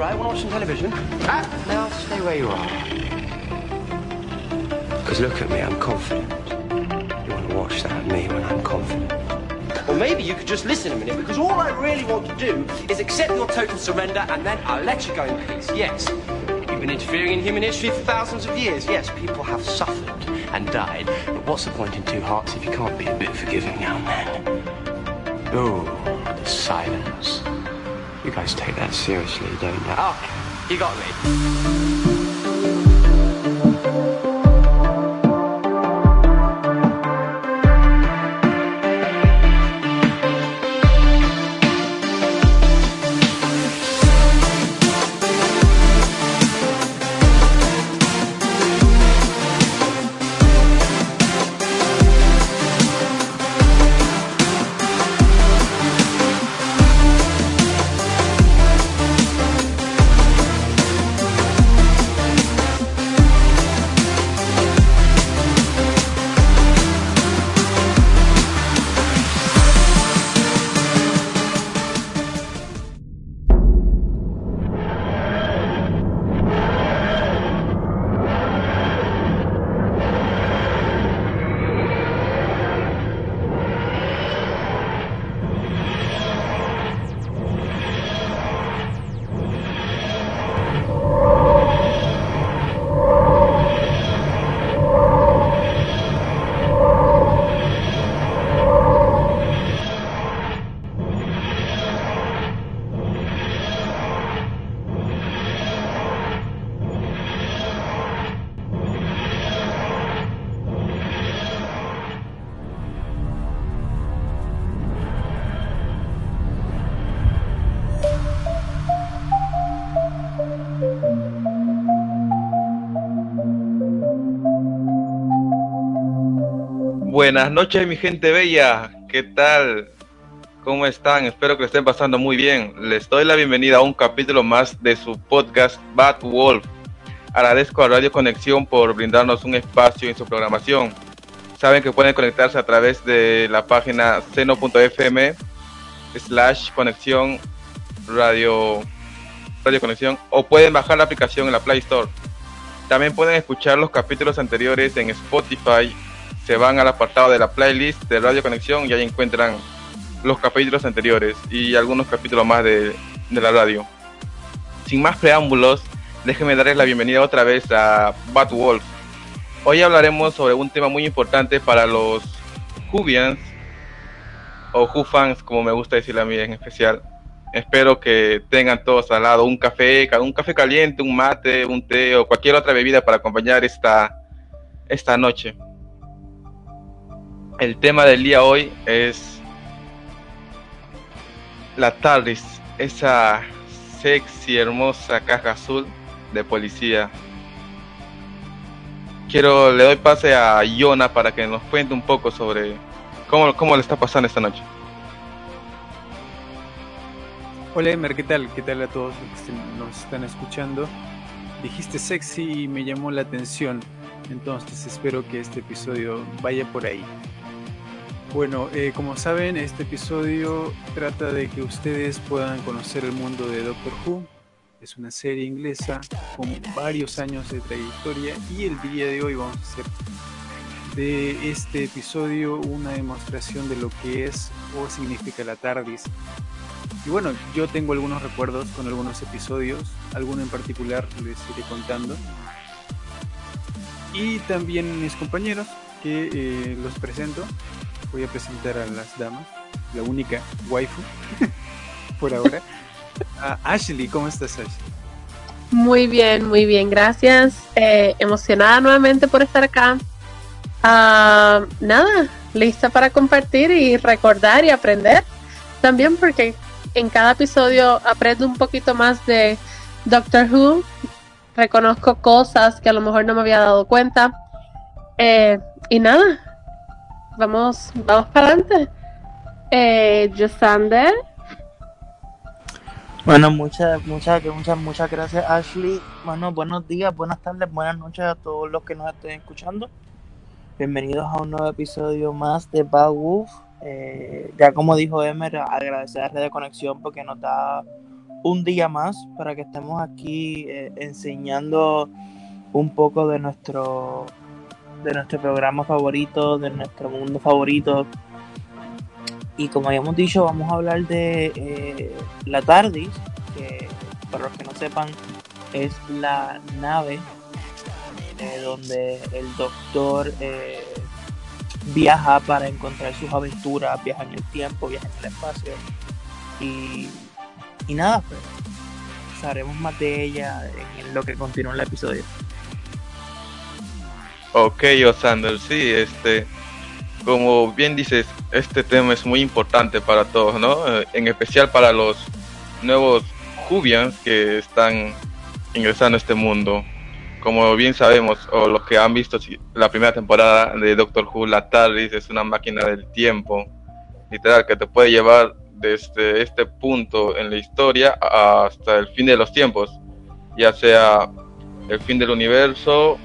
right? Want to watch some television? Ah, no, stay where you are. Because look at me, I'm confident. You want to watch that, me, when I'm confident. Or maybe you could just listen a minute, because all I really want to do is accept your total surrender, and then I'll let you go in peace. Yes, you've been interfering in human history for thousands of years. Yes, people have suffered and died. But what's the point in two hearts if you can't be a bit forgiving now and then? Oh, the silence. You guys take that seriously, don't you? Oh, you got me. Buenas noches, mi gente bella. ¿Qué tal? ¿Cómo están? Espero que estén pasando muy bien. Les doy la bienvenida a un capítulo más de su podcast Bad Wolf. Agradezco a Radio Conexión por brindarnos un espacio en su programación. Saben que pueden conectarse a través de la página seno.fm slash conexión radio, radio conexión o pueden bajar la aplicación en la Play Store. También pueden escuchar los capítulos anteriores en Spotify se van al apartado de la playlist de Radio Conexión y ahí encuentran los capítulos anteriores y algunos capítulos más de, de la radio. Sin más preámbulos, déjenme darles la bienvenida otra vez a Bad Wolf. Hoy hablaremos sobre un tema muy importante para los Whovians o Who fans, como me gusta decirle a mí en especial. Espero que tengan todos al lado un café, un café caliente, un mate, un té o cualquier otra bebida para acompañar esta, esta noche. El tema del día hoy es la TARDIS, esa sexy, hermosa caja azul de policía. Quiero, le doy pase a Yona para que nos cuente un poco sobre cómo, cómo le está pasando esta noche. Hola Emer, ¿qué tal? ¿Qué tal a todos los que nos están escuchando? Dijiste sexy y me llamó la atención, entonces espero que este episodio vaya por ahí. Bueno, eh, como saben, este episodio trata de que ustedes puedan conocer el mundo de Doctor Who. Es una serie inglesa con varios años de trayectoria y el día de hoy vamos a hacer de este episodio una demostración de lo que es o significa la TARDIS. Y bueno, yo tengo algunos recuerdos con algunos episodios, alguno en particular les iré contando. Y también mis compañeros, que eh, los presento voy a presentar a las damas, la única waifu por ahora. Ashley, ¿cómo estás Ashley? Muy bien, muy bien, gracias. Eh, emocionada nuevamente por estar acá. Uh, nada, lista para compartir y recordar y aprender. También porque en cada episodio aprendo un poquito más de Doctor Who. Reconozco cosas que a lo mejor no me había dado cuenta. Eh, y nada, vamos, vamos para adelante. Eh, Josander. Bueno, muchas, muchas, muchas, muchas gracias Ashley. Bueno, buenos días, buenas tardes, buenas noches a todos los que nos estén escuchando. Bienvenidos a un nuevo episodio más de Bad Wolf. Eh, ya como dijo Emer, agradecer a Radio Conexión porque nos da un día más para que estemos aquí eh, enseñando un poco de nuestro de nuestro programa favorito, de nuestro mundo favorito. Y como habíamos dicho, vamos a hablar de eh, la TARDIS, que para los que no sepan es la nave eh, donde el doctor eh, viaja para encontrar sus aventuras, viaja en el tiempo, viaja en el espacio. Y, y nada, pues sabremos más de ella en lo que continúa el episodio. Ok, Osander, sí, este, como bien dices, este tema es muy importante para todos, ¿no? Eh, En especial para los nuevos Jubians que están ingresando a este mundo. Como bien sabemos, o los que han visto la primera temporada de Doctor Who, la TARDIS es una máquina del tiempo, literal, que te puede llevar desde este punto en la historia hasta el fin de los tiempos, ya sea el fin del universo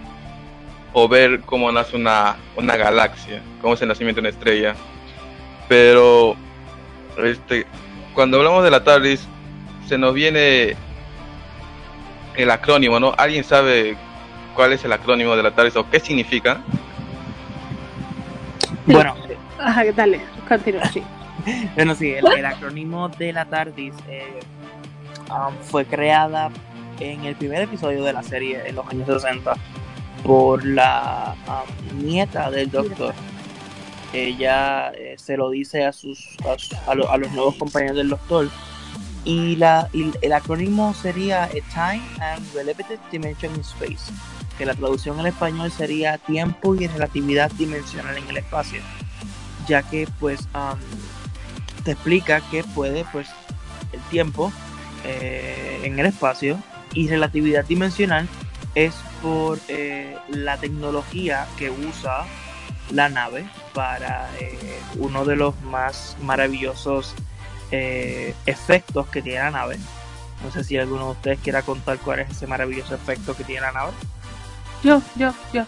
o ver cómo nace una, una galaxia, cómo es el nacimiento de una estrella. Pero este, cuando hablamos de la TARDIS, se nos viene el acrónimo, ¿no? ¿Alguien sabe cuál es el acrónimo de la TARDIS o qué significa? Bueno, Ajá, dale, continúa. Sí. Bueno, sí, el, el acrónimo de la TARDIS eh, um, fue creada en el primer episodio de la serie en los años 60 por la um, nieta del doctor. Ella eh, se lo dice a sus a, a lo- a los nuevos compañeros del doctor y, la, y el acrónimo sería Time and Relative Dimension in Space, que la traducción al español sería tiempo y relatividad dimensional en el espacio, ya que pues um, te explica que puede pues el tiempo eh, en el espacio y relatividad dimensional es por eh, la tecnología que usa la nave para eh, uno de los más maravillosos eh, efectos que tiene la nave. No sé si alguno de ustedes quiera contar cuál es ese maravilloso efecto que tiene la nave. Yo, yo, yo.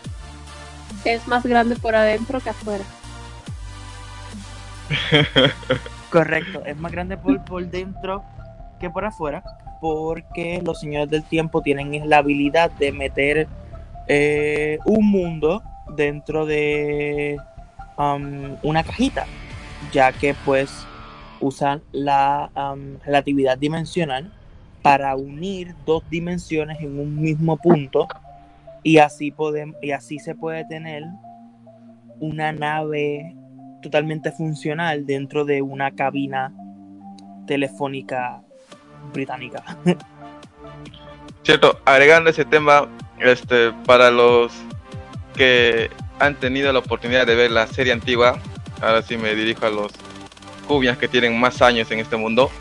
Es más grande por adentro que afuera. Correcto, es más grande por, por dentro que por afuera, porque los señores del tiempo tienen la habilidad de meter eh, un mundo dentro de um, una cajita, ya que pues usan la um, relatividad dimensional para unir dos dimensiones en un mismo punto y así y así se puede tener una nave totalmente funcional dentro de una cabina telefónica británica. Cierto, agregando ese tema, este, para los que han tenido la oportunidad de ver la serie antigua, ahora sí me dirijo a los cubias que tienen más años en este mundo,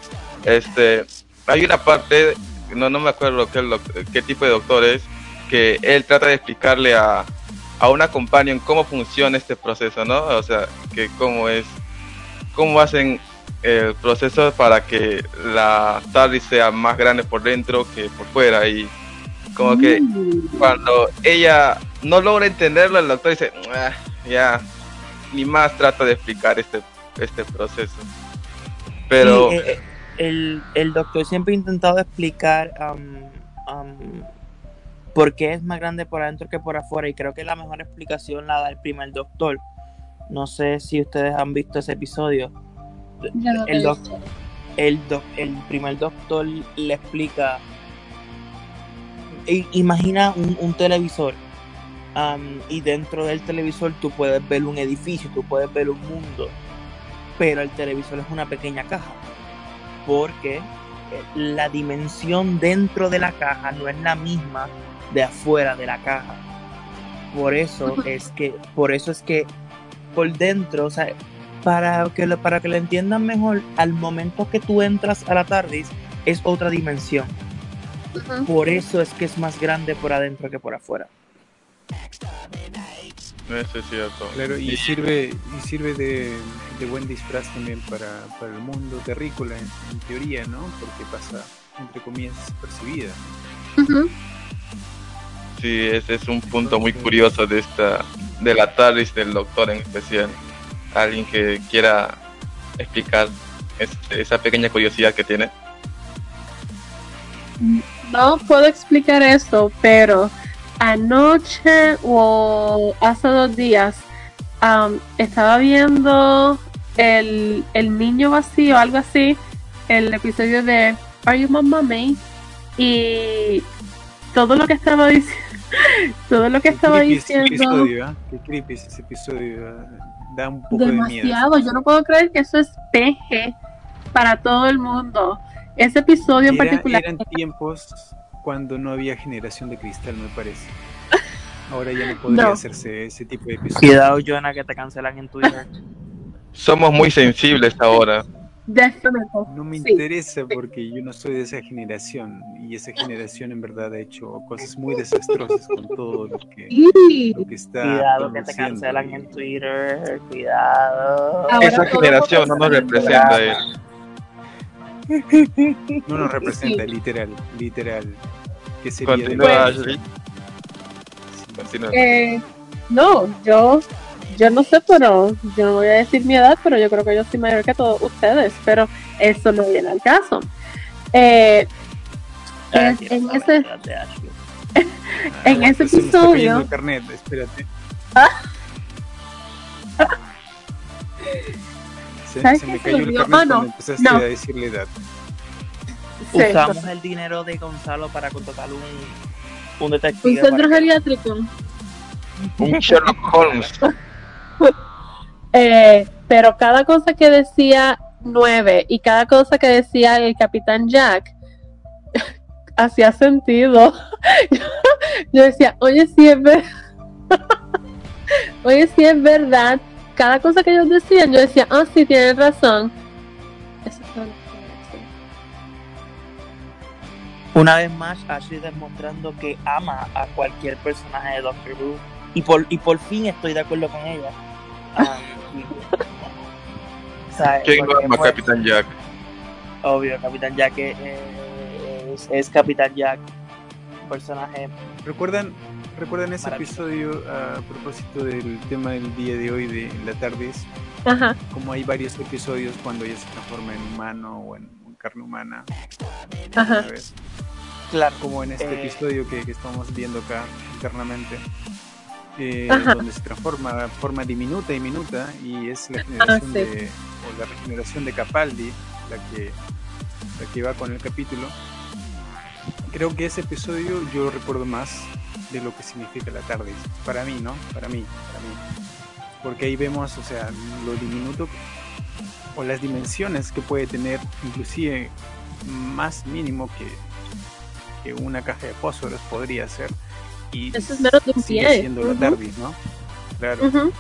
este, hay una parte, no, no me acuerdo qué, qué tipo de doctor es, que él trata de explicarle a, a una companion cómo funciona este proceso, ¿no? O sea, que cómo es, cómo hacen el proceso para que la TARDIS sea más grande por dentro que por fuera y como que cuando ella no logra entenderlo el doctor dice "Ah, ya ni más trata de explicar este este proceso pero eh, eh, el, el doctor siempre ha intentado explicar um, um, por qué es más grande por adentro que por afuera y creo que la mejor explicación la da el primer doctor. No sé si ustedes han visto ese episodio. No el, doc- el, doc- el primer doctor le explica. Imagina un, un televisor y dentro del televisor tú puedes ver un edificio, tú puedes ver un mundo, pero el televisor es una pequeña caja porque eh, la dimensión dentro de la caja no es la misma de afuera de la caja. Por eso es que, por eso es que por dentro, o sea, para que lo, para que lo entiendan mejor, al momento que tú entras a la TARDIS es otra dimensión. Por eso es que es más grande por adentro que por afuera. eso es cierto Claro, y sirve, y sirve de, de buen disfraz también para, para el mundo terrícola, en, en teoría, ¿no? Porque pasa, entre comillas, desapercibida. Ujú. sí ese es un punto muy curioso de esta de la TARDIS del doctor en especial alguien que quiera explicar este- esa pequeña curiosidad que tiene No puedo explicar eso, pero anoche o hace dos días um, estaba viendo el, el niño vacío, algo así, el episodio de Are You My Mommy? Y todo lo que estaba diciendo, todo lo que Qué estaba creepy ese diciendo, episodio, ¿eh? Qué creepy es ese episodio. ¿eh? Da un poco de miedo. demasiado. Yo no puedo creer que eso es PG para todo el mundo. Ese episodio en Era- particular. eran tiempos cuando no había generación de cristal, me parece. Ahora ya no podría No. hacerse ese tipo de episodios. Cuidado, Jonah, que te cancelan en Twitter. Somos muy sensibles ahora. No me Sí. interesa porque yo no soy de esa generación y esa generación en verdad ha hecho cosas muy desastrosas con todo lo que, Y lo que está Cuidado, que te cancelan en Twitter. Cuidado. Ahora Esa generación no nos representa. eh. No nos representa, Sí. literal, literal. ¿Qué sería de Continúa, Pues- Ashley. Continúa. Eh, no, yo, yo no sé, pero yo no voy a decir mi edad, pero yo creo que yo soy mayor que todos ustedes, pero eso no viene al caso. Eh, en- ese- en episodio- el carnet, espérate. Se, ¿Sabes se qué me se cayó me el olvidó? carnet Ah, no, cuando empezaste no. a decir la edad. sí, Usamos el dinero de Gonzalo para contratar un, un detective. un centro geriátrico. Un Sherlock Holmes. Eh, pero cada cosa que decía 9 y cada cosa que decía el capitán Jack hacía sentido. Yo decía, oye, si es verdad. oye, si es verdad. Cada cosa que ellos decían, yo decía, ah, sí, tienen razón. Eso lo que. Una vez más, Ashley demostrando que ama a cualquier personaje de Doctor Who. Y por, y por fin estoy de acuerdo con ella. O sea, ¿Quién no ama Capitán Jack? Obvio, Capitán Jack es, es, es Capitán Jack. Un personaje. ¿Recuerdan, ¿Recuerdan ese episodio a propósito del tema del día de hoy de la tarde? Ajá, Como hay varios episodios cuando ella se transforma en humano o en, en carne humana. ajá. Claro. Como en este Eh. episodio que, que estamos viendo acá internamente. Eh, donde se transforma de forma diminuta y minuta y es la generación sí. de o la regeneración de Capaldi la que la que va con el capítulo. Creo que ese episodio yo lo recuerdo más de lo que significa la tarde. Para mí no para mí para mí. Porque ahí vemos o sea lo diminuto o las dimensiones que puede tener inclusive más mínimo que, que una caja de fósforos podría ser y Eso es menos de un sigue pie. siendo la Ujú. TARDIS, ¿no? Claro. Ujú.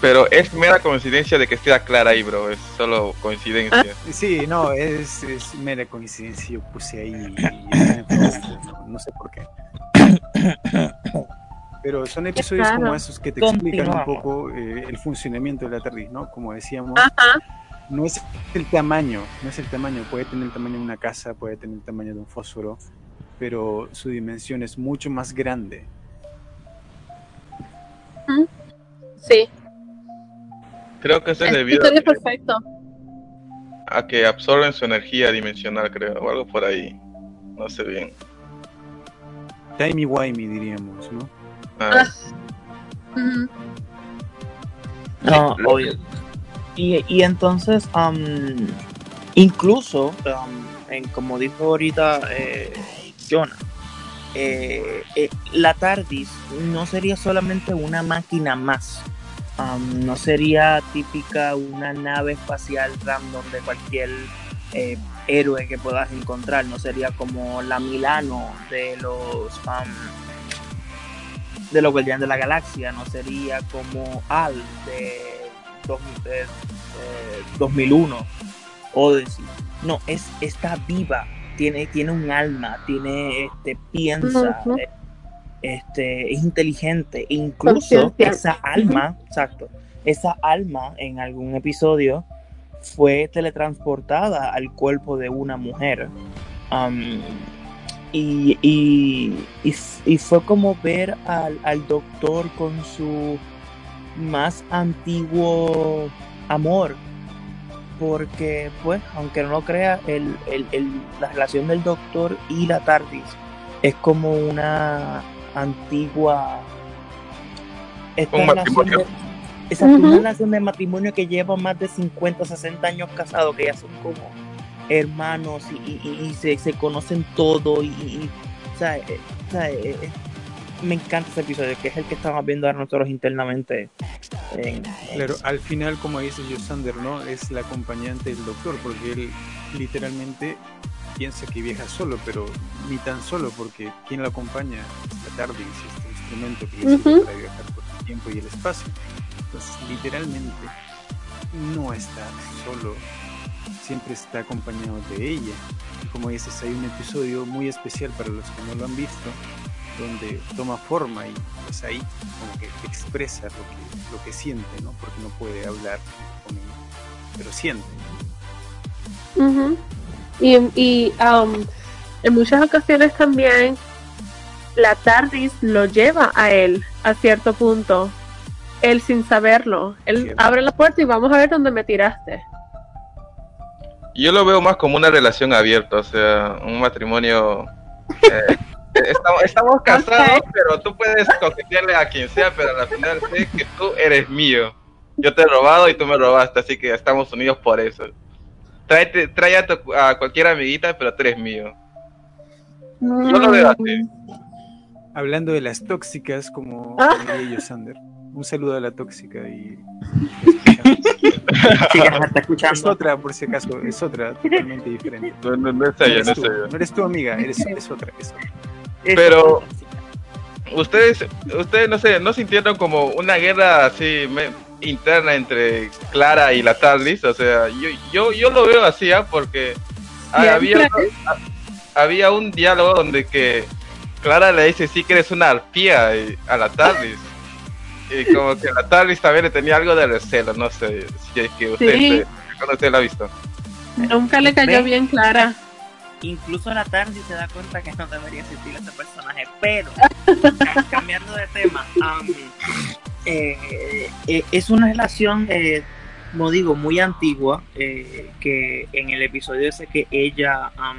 Pero es mera coincidencia de que esté clara ahí, bro. Es solo coincidencia. Sí, no, es, es mera coincidencia. Yo puse ahí y no, no sé por qué. Pero son episodios Claro. como esos que te explican un poco eh, el funcionamiento de la TARDIS, ¿no? Como decíamos, Ajá, no es el tamaño, no es el tamaño, puede tener el tamaño de una casa, puede tener el tamaño de un fósforo, pero su dimensión es mucho más grande. sí. Creo que eso es El debido a, perfecto. a que absorben su energía dimensional, creo, o algo por ahí. No sé bien. Timey-wimey diríamos, ¿no? Ah, Ujú. No, obvio. Y, y entonces, am, incluso, en, como dijo ahorita eh, Eh, eh, la TARDIS no sería solamente una máquina más. Am, no sería típica una nave espacial random de cualquier eh, héroe que puedas encontrar. No sería como la Milano de los am, de los Guardianes de la Galaxia. No sería como Al de, dos- de, eh, 2001 Odyssey. No, es está viva. Tiene, tiene un alma, tiene este piensa, este es inteligente, e incluso esa alma, exacto, esa alma en algún episodio fue teletransportada al cuerpo de una mujer. Y, y, y fue como ver al, al doctor con su más antiguo amor porque, pues, aunque no lo crea, el, el, el, la relación del Doctor y la TARDIS es como una antigua... Esta Un relación matrimonio. de, exacto, una relación de matrimonio que lleva más de 50, 60 años casados, que ya son como hermanos y, y- se, se conocen todo y, y- y, o sea, eh, o sea, eh, eh, me encanta ese episodio, que es el que estamos viendo ahora nosotros internamente. en- Claro, al final, como dice Yosander, ¿no? Es la acompañante del doctor, porque él literalmente piensa que viaja solo, pero ni tan solo, porque ¿quién lo acompaña? La TARDIS, este instrumento que le sirve Ujú. para viajar por el tiempo y el espacio. Entonces, literalmente, no está solo, siempre está acompañado de ella. Y como dices, hay un episodio muy especial para los que no lo han visto, donde toma forma y pues ahí como que expresa lo que, lo que siente, ¿no? Porque no puede hablar con ella, pero siente. Ujú. Y, y um, en muchas ocasiones también la TARDIS lo lleva a él a cierto punto, él sin saberlo. Él abre la puerta y vamos a ver dónde me tiraste. Yo lo veo más como una relación abierta, o sea, un matrimonio. eh, estamos, estamos casados, pero tú puedes coquetearle a quien sea, pero al final sé que tú eres mío. Yo te he robado y tú me robaste, así que estamos unidos por eso. Tráete, trae a, tu- a cualquier amiguita, pero tú eres mío. Yo lo veo así. Hablando de las tóxicas, como Ah. diría Yosander. Un saludo a la tóxica y... Sí, está Es otra, por si acaso, es otra totalmente diferente. No, no, no es No ella, no eres es tú, ella. no eres tu amiga, eres, es otra, es otra. Pero- Ustedes, ustedes no sé, no sintieron como una guerra así me- interna entre Clara y la TARDIS, o sea, yo, yo, yo lo veo así, ¿ah? porque había, había un diálogo donde que Clara le dice sí que eres una arpía y- a la TARDIS. Y como que la TARDIS también le tenía algo de recelo, no sé si es que usted, Sí. se- cuando usted la ha visto. Nunca le cayó Ve. bien clara. Incluso la tarde se da cuenta que no debería existir ese personaje, pero ca- cambiando de tema, eh, eh, es una relación, eh, como digo, muy antigua, eh, que en el episodio ese que ella am,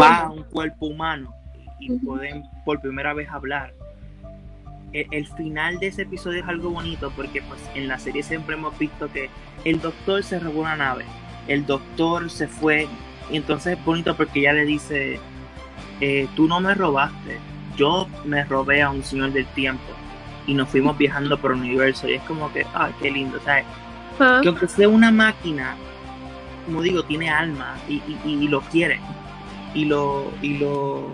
va a un cuerpo humano y Ujú. pueden por primera vez hablar. E- El, final de ese episodio es algo bonito porque pues en la serie siempre hemos visto que el doctor se robó una nave, el doctor se fue y entonces es bonito porque ella le dice, eh, tú no me robaste, yo me robé a un señor del tiempo y nos fuimos viajando por el universo y es como que, ah, qué lindo, ¿sabes? Ajá. que aunque sea una máquina, como digo, tiene alma y, y- y lo quiere. Y lo, y lo. O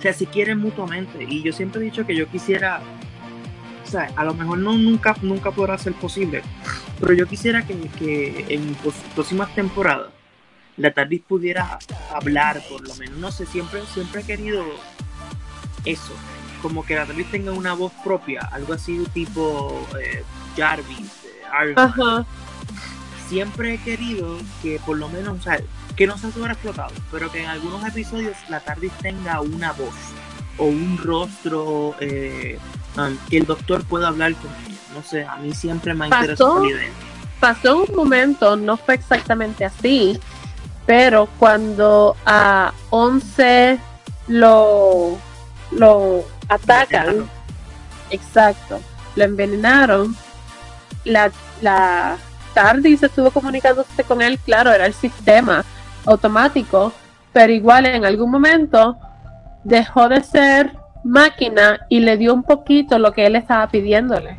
sea, se quieren mutuamente. Y yo siempre he dicho que yo quisiera. O sea, a lo mejor no nunca, nunca podrá ser posible. Pero yo quisiera que, que en próximas temporadas la TARDIS pudiera hablar, por lo menos. No sé, siempre, siempre he querido eso. Como que la TARDIS tenga una voz propia. Algo así tipo eh, Jarvis, eh, Iron Man Ajá. siempre he querido que por lo menos, o sea, que no sea sobreexplotado, pero que en algunos episodios la TARDIS tenga una voz o un rostro eh, um, que el doctor pueda hablar con ella. No sé, a mí siempre me ha interesado la idea. pasó un momento, no fue exactamente así, pero cuando a 11 lo, lo atacan, Envenenaron. exacto, lo envenenaron, la, la TARDIS estuvo comunicándose con él, claro, era el sistema automático, pero igual en algún momento dejó de ser máquina y le dio un poquito lo que él estaba pidiéndole.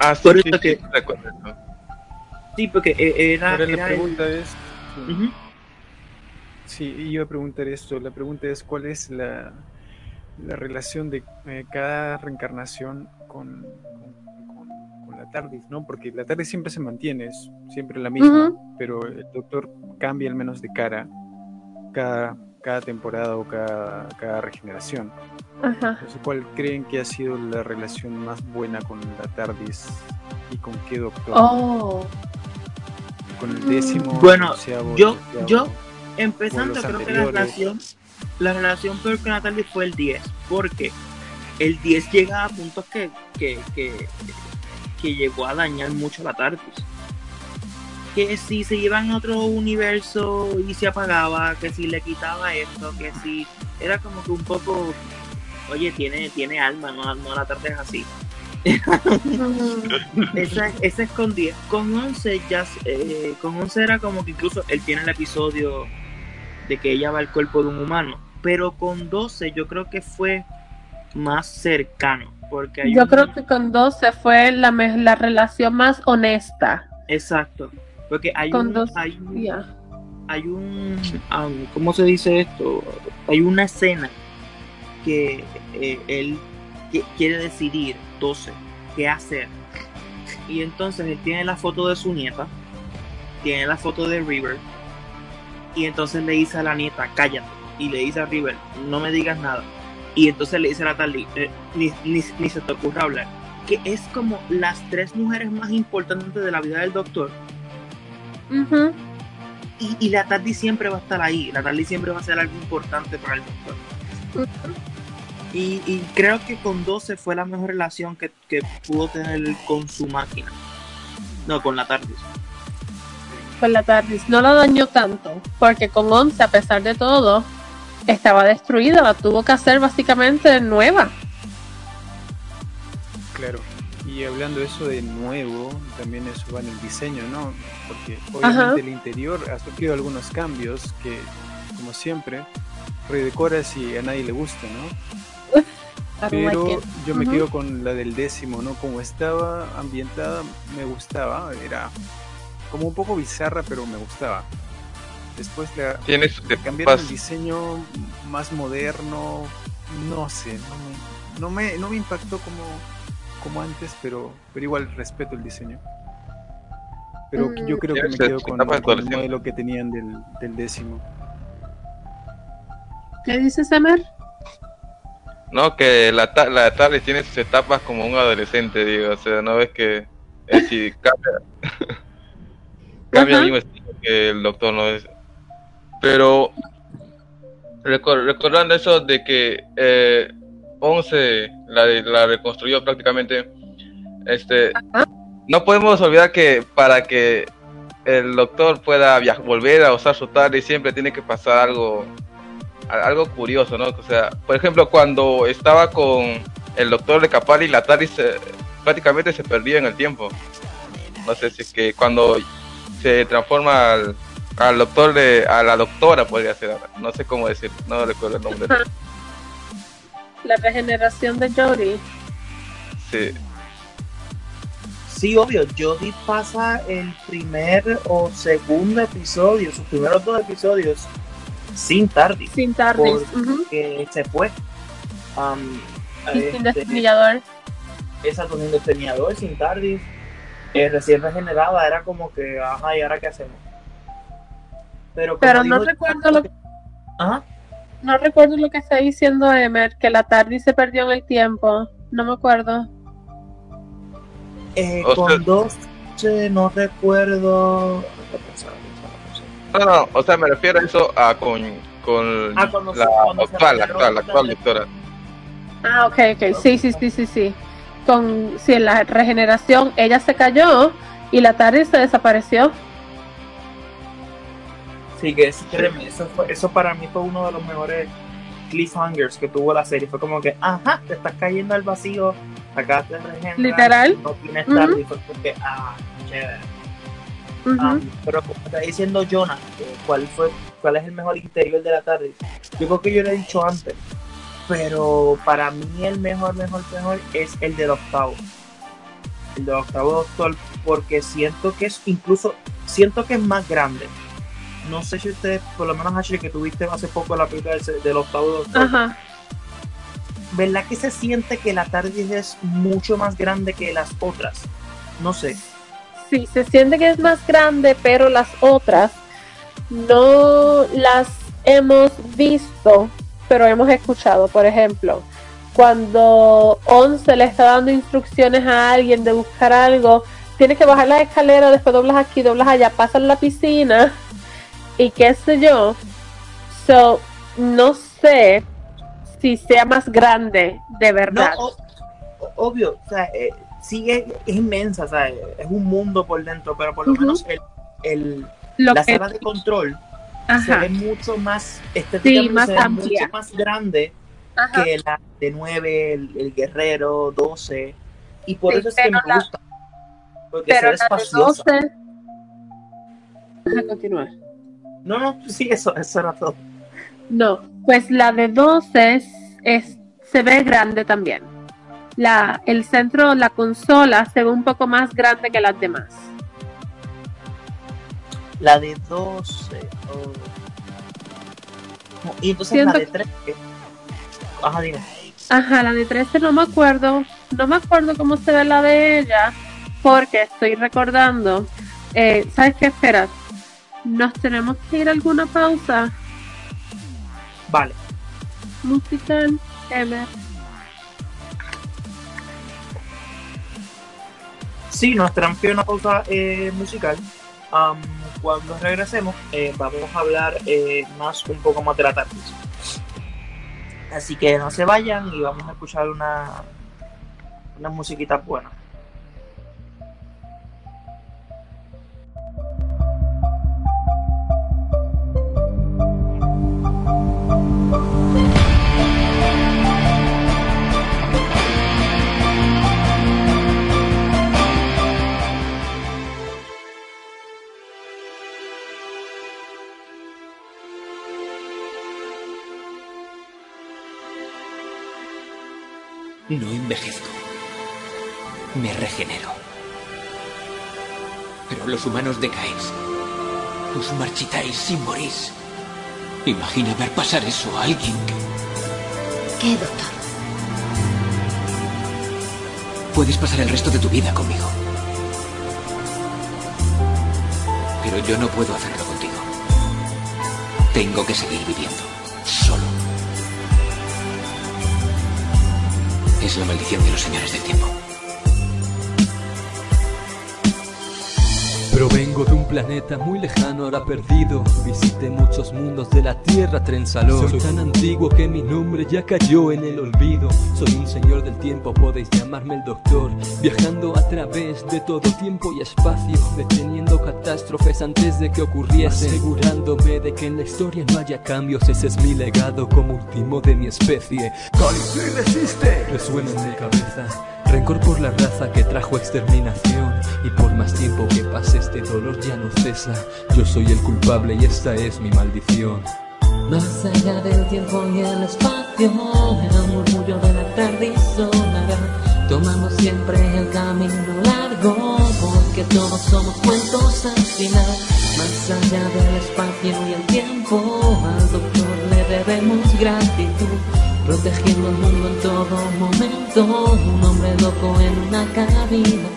Ah, sí, Por sí, eso sí, que- recuerdo eso. Sí, porque eh, era, Ahora la era pregunta es... Ujú. Sí, iba a preguntar esto. La pregunta es cuál es la, la relación de eh, cada reencarnación con, con, con- con la TARDIS, ¿no? Porque la TARDIS siempre se mantiene, es siempre la misma, pero el doctor cambia al menos de cara cada, cada temporada o cada, cada regeneración. Ajá. Entonces, ¿cuál creen que ha sido la relación más buena con la TARDIS y con qué doctor? Oh. ¿Con el décimo? Bueno, onceavo, yo- doceavo? yo Empezando, creo que la relación, la relación peor con la TARDIS fue el 10, porque el 10 llega a puntos que, que, que que llegó a dañar mucho la TARDIS. Que si se iban a otro universo y se apagaba, que si le quitaba esto, que si era como que un poco, oye, tiene, tiene alma, no, no la TARDIS así. esa, esa escondida. Con 11 ya, eh, con 11 era como que incluso él tiene el episodio de que ella va al cuerpo de un humano. Pero con 12 yo creo que fue más cercano. Porque Yo un- creo que con 12 fue la, la relación más honesta. Exacto. Porque hay Con un, 12. hay un, hay un um, ¿cómo se dice esto? Hay una escena que eh, él qui- quiere decidir 12 qué hacer. Y entonces él tiene la foto de su nieta, tiene la foto de River, y entonces le dice a la nieta, cállate, y le dice a River, no me digas nada. Y entonces le dice a Natalie, "Eh, ni, ni, ni se te ocurra hablar. Que es como las tres mujeres más importantes de la vida del doctor, Ujú. y, y la Tardy siempre va a estar ahí. La Tardy siempre va a ser algo importante para el doctor. Y, y creo que con 12 fue la mejor relación que, que pudo tener con su máquina. No, con la Tardis. Con la TARDIS no la dañó tanto, porque con 11, a pesar de todo, estaba destruida, la tuvo que hacer básicamente nueva. Claro. Y hablando eso de nuevo, también eso va en el diseño, ¿no? Porque obviamente Ajá. el interior ha sufrido algunos cambios que, como siempre, redecora si a nadie le gusta, ¿no? Pero yo me quedo con la del décimo, ¿no? Como estaba ambientada, me gustaba. Era como un poco bizarra, pero me gustaba. Después la, Tiene su le cambiaron el diseño más moderno. No sé, no me, no me, no me impactó como, como antes, pero, pero igual respeto el diseño. Pero Mm. yo creo que me quedo con, con el modelo que tenían del, del décimo. ¿Qué dices, Emer? No, que la, ta- la tarde tiene sus etapas como un adolescente, digo. O sea, no ves que es si cambia, cambia Ajá. el mismo estilo que el doctor, ¿no es? Pero recor- recordando eso de que eh, 11 la, la reconstruyó prácticamente, este, no podemos olvidar que para que el doctor pueda volver a usar su tarde siempre tiene que pasar algo algo curioso, ¿no? O sea, por ejemplo, cuando estaba con el doctor de Capari, la TARDIS se- prácticamente se perdió en el tiempo. No sé si es que cuando se transforma al, al doctor de, a la doctora podría ser, no sé cómo decir, no recuerdo el nombre. La regeneración de Jodie. Sí, Sí, obvio. Jodie pasa el primer o segundo episodio, sus primeros dos episodios, sin Tardis. Sin TARDIS. Por- ujú. Que se fue. Um, Y sin este, destornillador. esa sin destornillador, sin Tardis, eh, recién regenerada, era como que, ajá, ¿y ahora qué hacemos? Pero, como Pero no dijo- recuerdo lo Ajá. No recuerdo lo que está diciendo Emer, que la TARDIS se perdió en el tiempo. No me acuerdo. Eh, O con sea- dos, eh, no recuerdo. no, no, o sea, me refiero a eso a con, con Ah, cuando la cuando actual, la actual, la actual doctora. Ah, ok, ok. Sí, sí, sí, sí, sí. Con, sí, en la regeneración ella se cayó y la TARDIS se desapareció. Sí, que tremendo. Eso, fue- eso para mí fue uno de los mejores cliffhangers que tuvo la serie. Fue como que, ajá, te estás cayendo al vacío, acá te regeneras, Literal. No tienes Ujú. tarde. Y fue como que, ah, chévere. Ah, pero como está diciendo Jonah, cuál fue, cuál es el mejor interior de la tarde. Yo creo que yo lo he dicho antes, pero para mí el mejor, mejor, mejor es el del octavo. El del octavo doctor, porque siento que es incluso, siento que es más grande. No sé si ustedes, por lo menos Ashley, que tuviste hace poco la película del, del octavo doctor, Ajá. ¿verdad que se siente que la TARDIS es mucho más grande que las otras? No sé. Sí, se siente que es más grande, pero las otras no las hemos visto, pero hemos escuchado. Por ejemplo, cuando Once le está dando instrucciones a alguien de buscar algo, tienes que bajar la escalera, después doblas aquí, doblas allá, pasas la piscina y qué sé yo. So, no sé si sea más grande de No, verdad. o- o- obvio, o sea, eh, sí es, es inmensa, o sea, es un mundo por dentro, pero por lo Ujú. menos el, el- Lo la que, sala de control se ajá, ve mucho más estéticamente más se ve amplia. mucho más grande ajá. que la de 9, el, el Guerrero 12, y por Sí, eso es que me la- gusta, porque se Pero ve la de espaciosa. 12. Deja continuar. No, no, sí, eso, eso era todo. No, pues la de 12 es, es- se ve grande también. La, el centro, la consola, se ve un poco más grande que las demás. La de 12. oh. No, Y entonces Siento la de 13. Ajá, dime. Ajá, la de 13 no me acuerdo. No me acuerdo cómo se ve la de ella. Porque estoy recordando. eh, ¿Sabes qué? Espera. Nos tenemos que ir a alguna pausa Vale. musical. Emer. Sí, nos tenemos que ir a una pausa eh, musical. Cuando regresemos, eh, vamos a hablar eh, más un poco más de la tarde. Así que no se vayan y vamos a escuchar una, una musiquita buena. No envejezco. Me regenero. Pero los humanos decaéis. Os marchitáis sin morís. Imagina ver pasar eso a alguien que... ¿Qué, doctor? Puedes pasar el resto de tu vida conmigo. Pero yo no puedo hacerlo contigo. Tengo que seguir viviendo. Solo. Es la maldición de los señores del tiempo. Provengo de un planeta muy lejano, ahora perdido. Visité muchos mundos de la Tierra, Trenzalor. Soy tan antiguo que mi nombre ya cayó en el olvido. Soy un señor del tiempo, podéis llamarme el doctor. Viajando a través de todo tiempo y espacio, deteniendo catástrofes antes de que ocurriesen. Asegurándome de que en la historia no haya cambios, ese es mi legado como último de mi especie. ¡Calisto y resiste! Resuena en mi cabeza. Rencor por la raza que trajo exterminación y por más tiempo que pase este dolor ya no cesa. Yo soy el culpable y esta es mi maldición. Más allá del tiempo y el espacio, el murmullo de la tarde sonará. Tomamos siempre el camino largo, porque todos somos cuentos al final. Más allá del espacio y el tiempo, al doctor le debemos gratitud. Protegiendo el mundo en todo momento, un hombre loco en una cabina.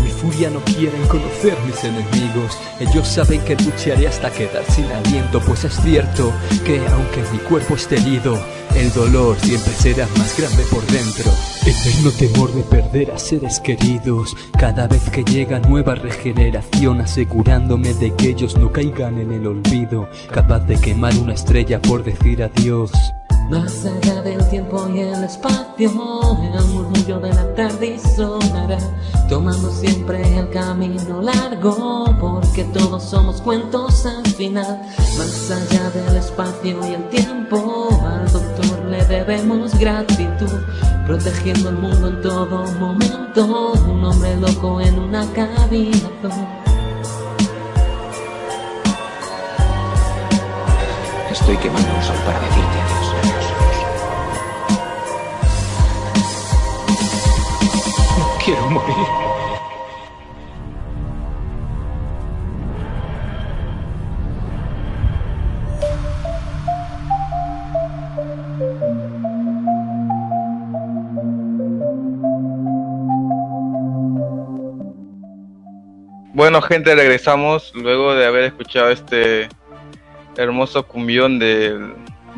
Mi furia no quieren conocer mis enemigos. Ellos saben que lucharé hasta quedar sin aliento, pues es cierto que aunque mi cuerpo esté herido, el dolor siempre será más grande por dentro. Eterno temor de perder a seres queridos. Cada vez que llega nueva regeneración, asegurándome de que ellos no caigan en el olvido. Capaz de quemar una estrella por decir adiós. Más allá del tiempo y el espacio, el murmullo de la tarde sonará, tomando siempre el camino largo, porque todos somos cuentos al final. Más allá del espacio y el tiempo, al doctor le debemos gratitud, protegiendo el mundo en todo momento, un hombre loco en una cabina. Estoy quemando un sol para decirte quiero morir. Bueno, gente, regresamos luego de haber escuchado este hermoso cumbión del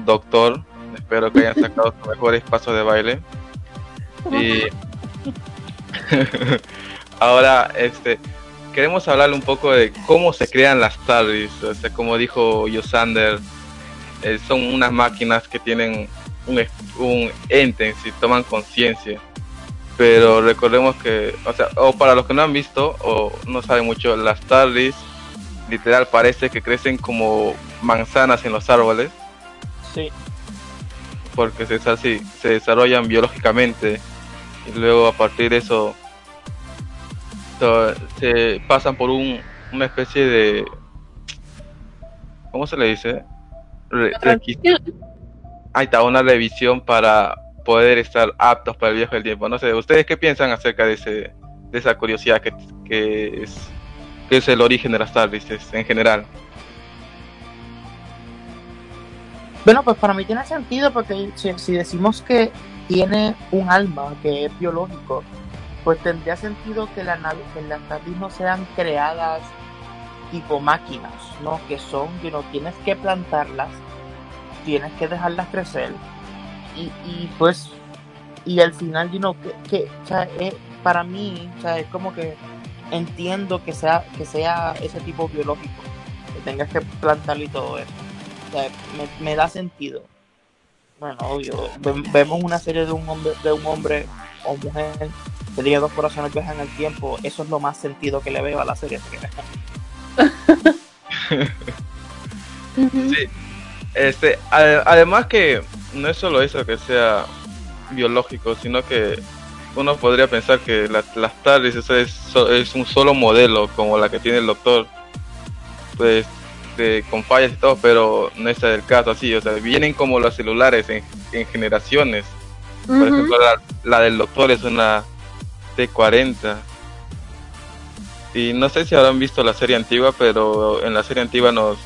doctor. Espero que hayan sacado sus mejores pasos de baile. Y ahora, este, queremos hablar un poco de cómo se crean las TARDIS. O sea, como dijo Yosander, eh, son unas máquinas que tienen un, un ente, si toman conciencia. pero recordemos que, o sea, o para los que no han visto o no saben mucho, las TARDIS literal parece que crecen como manzanas en los árboles. Sí. Porque se, se desarrollan biológicamente y luego a partir de eso se pasan por un, una especie de ¿cómo se le dice? Ahí está, una revisión para poder estar aptos para el viaje del tiempo. No sé, ¿ustedes qué piensan acerca de, ese, de esa curiosidad que, que, es, que es el origen de las TARDIS en general? Bueno, pues para mí tiene sentido porque si, decimos que tiene un alma que es biológico, pues tendría sentido que, la que las TARDIS no sean creadas tipo máquinas, ¿no? Que son, que no tienes que plantarlas, tienes que dejarlas crecer. Y, pues y al final you know, que, para mí es como que entiendo que sea que sea ese tipo biológico que tengas que plantarle y todo eso. Me, da sentido bueno obvio vemos una serie de un hombre de un hombre o mujer que tiene dos corazones que viajan el tiempo eso es lo más sentido que le veo a la serie. Sí. Este además que no es solo eso que sea biológico, sino que uno podría pensar que las TARDIS es, un solo modelo, como la que tiene el doctor, pues con fallas y todo, pero no es el caso así, o sea, vienen como los celulares en, generaciones. Por ejemplo, la, del doctor es una T40. Y no sé si habrán visto la serie antigua, pero en la serie antigua nos,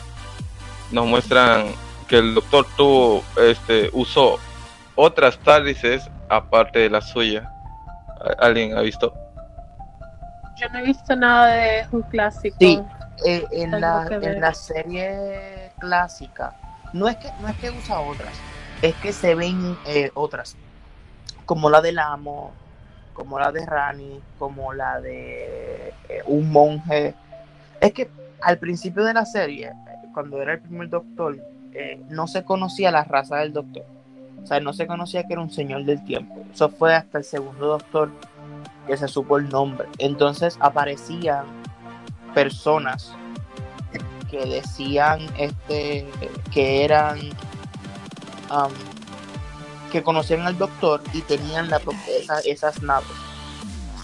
nos muestran que el doctor tuvo, este, usó otras TARDISes aparte de la suya. ¿Alguien ha visto? Yo no he visto nada de un clásico. Sí, eh, en, la, en la serie clásica no es que no es que usa otras, es que se ven eh, otras, como la del amo, como la de Rani, como la de eh, un monje. Es que al principio de la serie, cuando era el primer doctor, no se conocía la raza del doctor. O sea, no se conocía que era un señor del tiempo. Eso fue hasta el segundo doctor que se supo el nombre. Entonces aparecían personas que decían este que eran um, que conocían al doctor y tenían la, esas naves.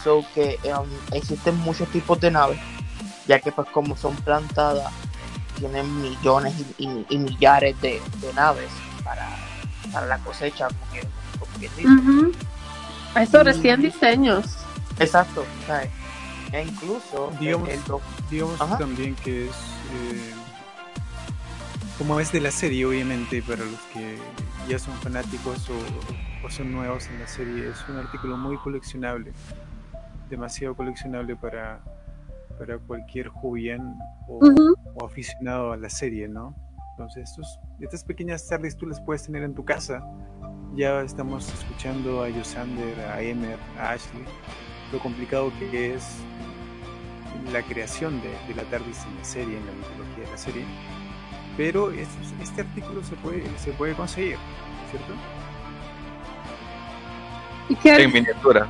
So que um, existen muchos tipos de naves, ya que pues como son plantadas tienen millones y, millares de, naves para, para, la cosecha, como que, como Eso recién diseños. Exacto, E incluso digamos, digamos también que es eh, como es de la serie, obviamente, para los que ya son fanáticos o, o, son nuevos en la serie, es un artículo muy coleccionable, demasiado coleccionable para, para cualquier joven o, aficionado a la serie, ¿no? Entonces, estos, estas pequeñas tardes tú las puedes tener en tu casa. Ya estamos escuchando a Yosander, a Emer, a Ashley, lo complicado que es la creación de, la TARDIS en la serie, en la mitología de la serie. Pero este, artículo se puede, se puede conseguir, ¿cierto? En miniatura.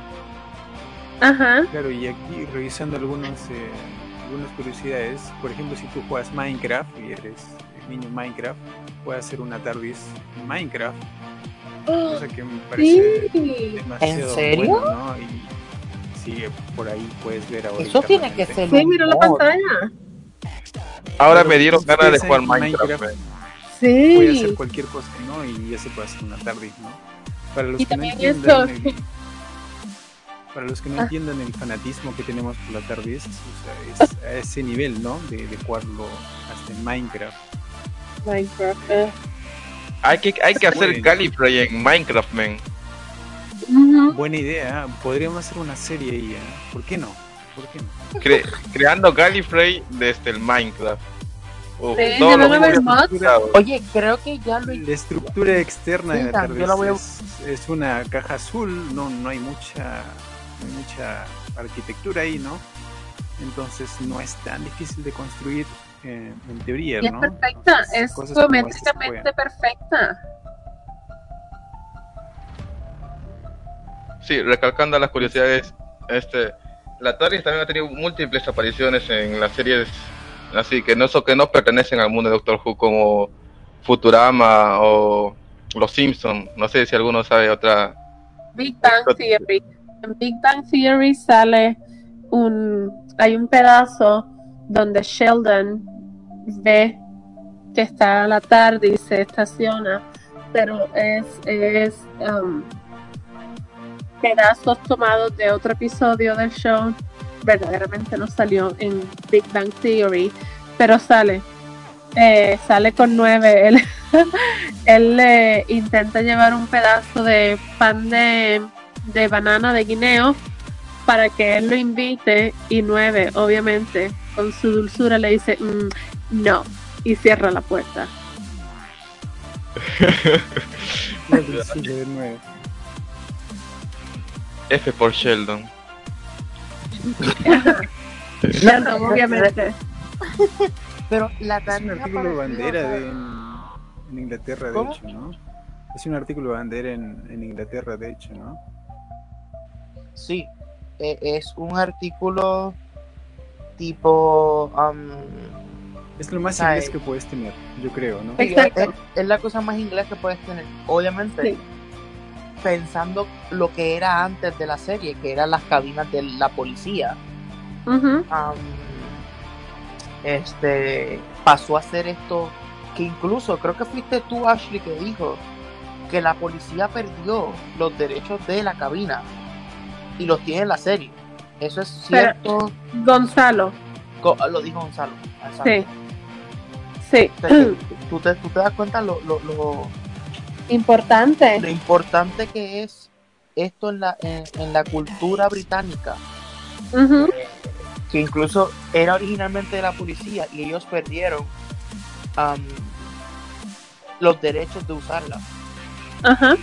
Ajá. Claro, y aquí revisando algunos, eh, algunas curiosidades, por ejemplo, si tú juegas Minecraft y eres el niño Minecraft, puedes hacer una TARDIS en Minecraft. Cosa que me parece demasiado ¿En serio? bueno, ¿no? Y sigue por ahí puedes ver ahora. Eso tiene que ser. Sí, mira la pantalla. Ahora me dieron ganas de jugar Minecraft. Sí. Puede hacer cualquier cosa, ¿no? Y ya se puede hacer una TARDIS, ¿no? Para los y que también no entiendan, eso. para los que no ah. entiendan el fanatismo que tenemos por la o sea, es a ese nivel, ¿no? De, de jugarlo hasta en Minecraft. Minecraft. Eh. Hay que, hay que hacer Gallifrey en Minecraft, man. Buena idea, ¿eh? podríamos hacer una serie ahí, ¿eh? ¿por qué no? ¿Por qué no? Cre creando Gallifrey desde el Minecraft. Uf, sí, no, no, Oye, creo que ya lo La estructura externa sí, de la TARDIS a... es, es, una caja azul, no, no hay mucha hay mucha arquitectura ahí, ¿no? Entonces no es tan difícil de construir eh, en teoría, ¿no? Es perfecta, es geométricamente perfecta. Sí, recalcando las curiosidades, este, la TARDIS también ha tenido múltiples apariciones en las series, así que no son que no pertenecen al mundo de Doctor Who como Futurama o Los Simpsons. No sé si alguno sabe otra. Big Bang Theory. En Big Bang Theory sale un, hay un pedazo donde Sheldon ve que está la tarde y se estaciona, pero es, es um, pedazos tomados de otro episodio del show. Verdaderamente no salió en Big Bang Theory, pero sale. Eh, sale con nueve. Él, él le intenta llevar un pedazo de pan de, de banana de guineo para que él lo invite y nueve, obviamente, con su dulzura le dice "Mm, no y cierra la puerta. F por Sheldon. Sheldon, obviamente. Pero la Es un artículo bandera de, en, en Inglaterra, de ¿Cómo? hecho, ¿no? Es un artículo bandera en, en Inglaterra, de hecho, ¿no? Sí, e- es un artículo tipo... um, Es lo más inglés que puedes tener, yo creo, ¿no? Exacto. Es, es la cosa más inglés que puedes tener. Obviamente, Sí. Pensando lo que era antes de la serie, que eran las cabinas de la policía, este pasó a ser esto que incluso creo que fuiste tú, Ashley, que dijo que la policía perdió los derechos de la cabina y los tiene en la serie. Eso es Pero- cierto, Gonzalo, co- lo dijo Gonzalo. Sí. Sí, tú, te, tú te das cuenta lo, lo, lo, importante. lo importante que es esto en la, en, en la cultura británica, Ujú. que incluso era originalmente de la policía y ellos perdieron am, los derechos de usarla. Ajá. Am,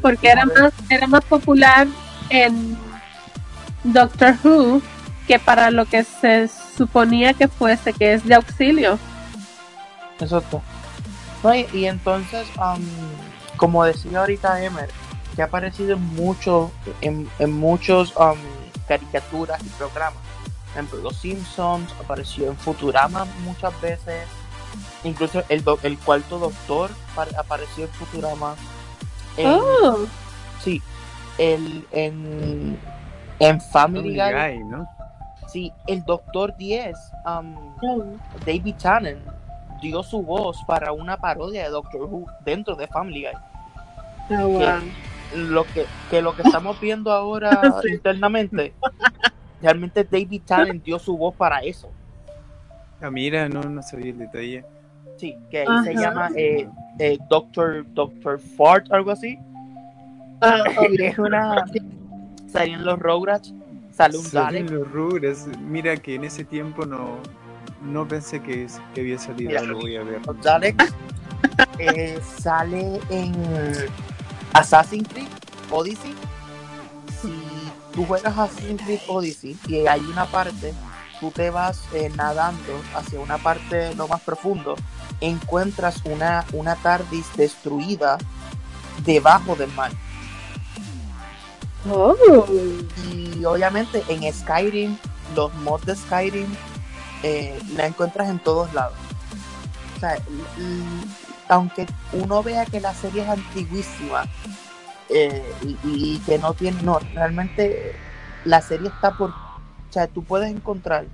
Porque era vez- más, era más popular en Doctor Who que para lo que se suponía que fuese, que es de auxilio. Exacto. No, y, y entonces, am, como decía ahorita Emer, que ha aparecido en muchos, en, en muchos am, caricaturas y programas. Por ejemplo, Los Simpsons, apareció en Futurama muchas veces. Incluso el, do- el cuarto doctor pa- apareció en Futurama. En- Oh, Sí, el, en, en Family, Guy, Guy, ¿no? sí, el Doctor 10, am, David Tennant dio su voz para una parodia de Doctor Who dentro de Family Guy. oh, wow. Lo que, que lo que estamos viendo ahora Sí. internamente, realmente David Tennant dio su voz para eso. Ah, mira, no, no sabía el detalle. Sí, que ahí se Ajá. llama eh, eh, Doctor, Doctor Fart, algo así. Ah, Y es una. Salían los Rugrats, sale un Salen Dalek. los rubres. Mira que en ese tiempo no, no pensé que, es- que había salido. Mira, lo voy a ver. Daleks eh, sale en Assassin's Creed Odyssey. Si tú juegas Assassin's Creed Odyssey y hay una parte, tú te vas eh, nadando hacia una parte lo más profundo, encuentras una, una TARDIS destruida debajo del mar. Oh, Y obviamente en Skyrim, los mods de Skyrim eh, la encuentras en todos lados. O sea, aunque uno vea que la serie es antiguísima eh, y, y que no tiene, no, realmente la serie está por, o sea, tú puedes encontrar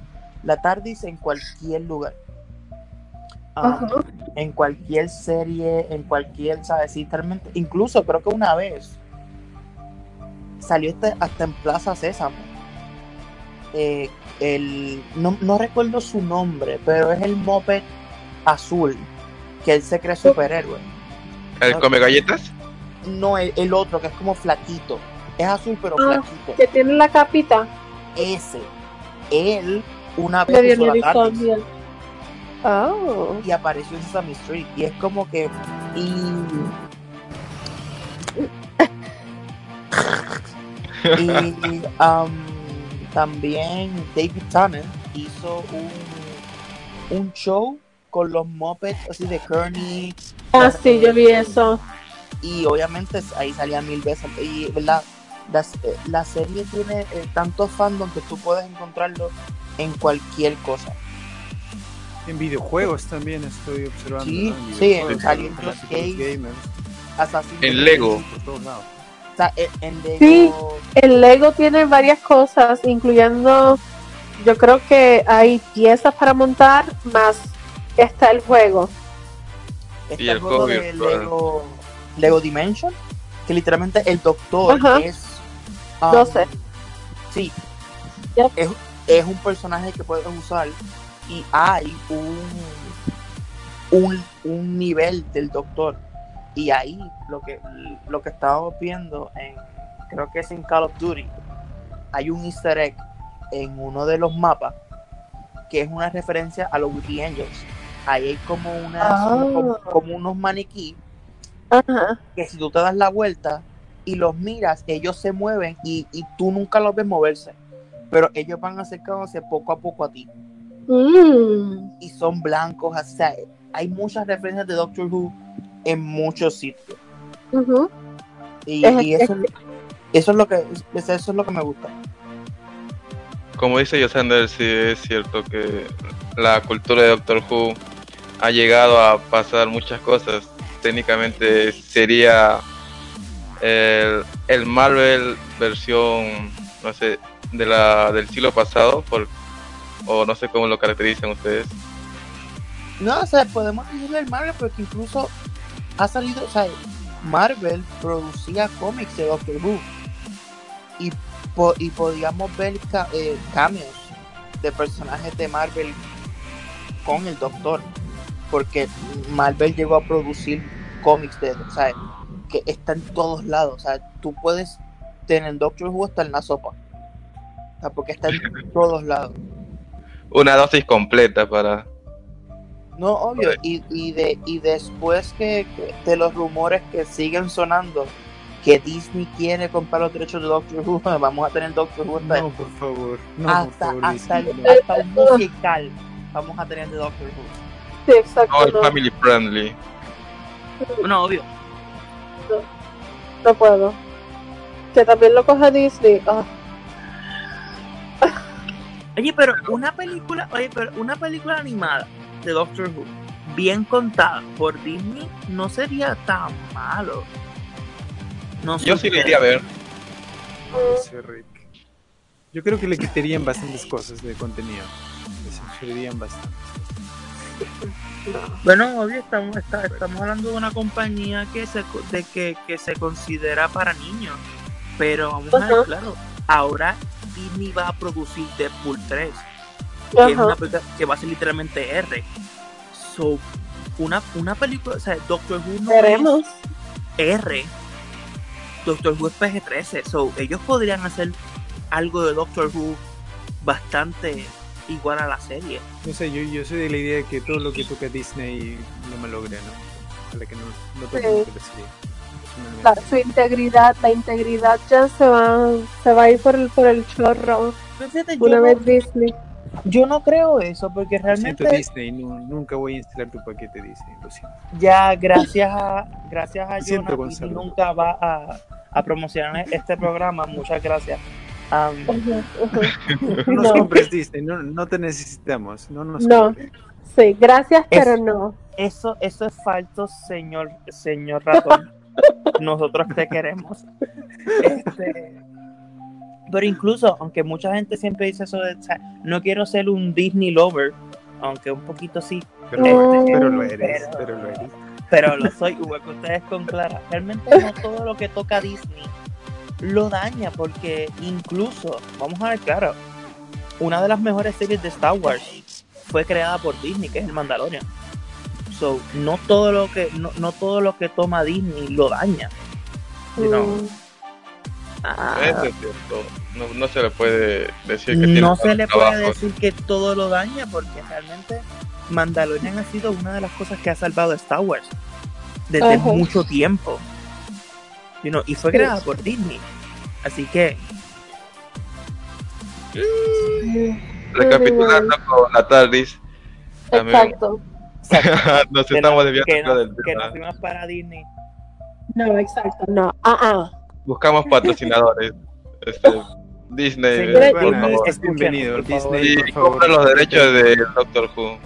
la TARDIS en cualquier lugar. Ah, en cualquier serie, en cualquier, ¿sabes? Sí, realmente, incluso creo que una vez salió este- hasta en Plaza Sésamo. Eh, el, no, no recuerdo su nombre, pero es el moped azul, que él se cree superhéroe. ¿El come galletas? No, el, el otro, que es como flaquito. Es azul, pero Ah. flaquito. que tiene la capita. Ese. Él una vez la. Oh. y apareció en Sesame Street. Y es como que. Y. y um, también David Tennant hizo un, un show con los Muppets así de Kearney. Ah, sí, yo vi eso. y obviamente ahí salía mil veces. Y ¿verdad? La, la serie tiene eh, tanto fandom que tú puedes encontrarlo en cualquier cosa. En videojuegos también estoy observando. Sí, ¿no? sí, en Games. gamers. Assassin's En Lego. Por todos lados. En, en Lego, Sí. El Lego tiene varias cosas, incluyendo, yo creo que hay piezas para montar, más está el juego. está Y el el juego de. Lego, Lego Dimension, que literalmente el doctor Ajá. es... um, 12. Sí. Yep. Es, es un personaje que puedes usar y hay un, un, un nivel del doctor. Y ahí lo que, lo que estábamos viendo en, creo que es en Call of Duty, hay un easter egg en uno de los mapas que es una referencia a los Wiki Angels. Ahí hay como, unas, Ah. como, como unos maniquí que si tú te das la vuelta y los miras, ellos se mueven y, y tú nunca los ves moverse. Pero ellos van acercándose poco a poco a ti. Mm. Y son blancos. O sea, hay muchas referencias de Doctor Who en muchos sitios. Y, Es- y eso, eso es lo que eso es lo que me gusta. Como dice Yosander, sí es cierto que la cultura de Doctor Who ha llegado a pasar muchas cosas. Técnicamente sería el, el Marvel versión, no sé, de la del siglo pasado, por, o no sé cómo lo caracterizan ustedes. No, o sea, podemos decirle el Marvel porque incluso ha salido, o sea, Marvel producía cómics de Doctor Who. Y, po- y podíamos ver ca- eh, cameos de personajes de Marvel con el Doctor. Porque Marvel llegó a producir cómics de, o sea, que está en todos lados, o sea, tú puedes tener Doctor Who hasta en la sopa, o sea, porque está en todos lados. Una dosis completa para... No, obvio, y, y, de, y después que, que de los rumores que siguen sonando que Disney quiere comprar los derechos de Doctor Who, vamos a tener Doctor Who hasta, No, por favor. No, por hasta, favor. hasta, el- hasta un musical vamos a tener de Doctor Who. Sí, exacto. No, el no, family friendly. No, obvio. no puedo. Que también lo coja Disney. Ah, Oye, pero una película, oye, pero una película animada de Doctor Who, bien contada por Disney, no sería tan malo. No sé Yo sí le iría a ver. Rick. Yo creo que le quitarían bastantes cosas de contenido. Le censurarían bastante. Bueno, obvio, estamos, está- estamos hablando de una compañía que se, co- de que, que se considera para niños. Pero vamos a ver, claro, ahora Disney va a producir Deadpool 3, que, es Ajá. una película que va a ser literalmente R. So, una, una película, o sea, Doctor Who no Veremos. es R. Doctor Who es PG-13. So, ellos podrían hacer algo de Doctor Who bastante igual a la serie. No sé, yo, yo soy de la idea de que todo lo que toca Disney no me logre, ¿no? Ojalá que no, no toque Sí. la serie. La- su integridad, la integridad ya se va, se va a ir por el, por el chorro. Una vez Disney. Yo no creo eso, porque Lo realmente siento Disney, nu- nunca voy a instalar tu paquete Disney, lo siento. ya gracias a gracias a Lo siento, Jonah nunca va a, a promocionar este programa. Muchas gracias. Ujú. No nos No. compres Disney, no, no te necesitamos, no nos No. compres. Sí, gracias, pero no. eso eso es falso, señor señor ratón. Nosotros te queremos. Este, pero incluso, aunque mucha gente siempre dice eso de, o sea, no quiero ser un Disney lover, aunque un poquito sí, Pero, lo eres, Pero- pero lo eres. pero lo soy, igual que ustedes con Clara. Realmente no todo lo que toca Disney lo daña, porque incluso, vamos a ver claro, una de las mejores series de Star Wars fue creada por Disney, que es el Mandalorian. So, no todo lo que, no, no todo lo que toma Disney lo daña. You know. Mm. Ah, Eso es cierto. No, no se le puede decir que tiene no se le puede trabajos. decir que todo lo daña, porque realmente Mandalorian ha sido una de las cosas que ha salvado a Star Wars desde Ajá. mucho tiempo. You know, y fue creada por Disney. Así que Recapitulando con la TARDIS, también Exacto. nos que estamos no- desviando que, no- del que tema. nos fuimos para Disney. No, exacto, no. Ah, ah. Buscamos patrocinadores. Este, Disney, eh, por Disney, favor. es bienvenido. por favor. Disney, Y por favor. compra los derechos de Doctor Who.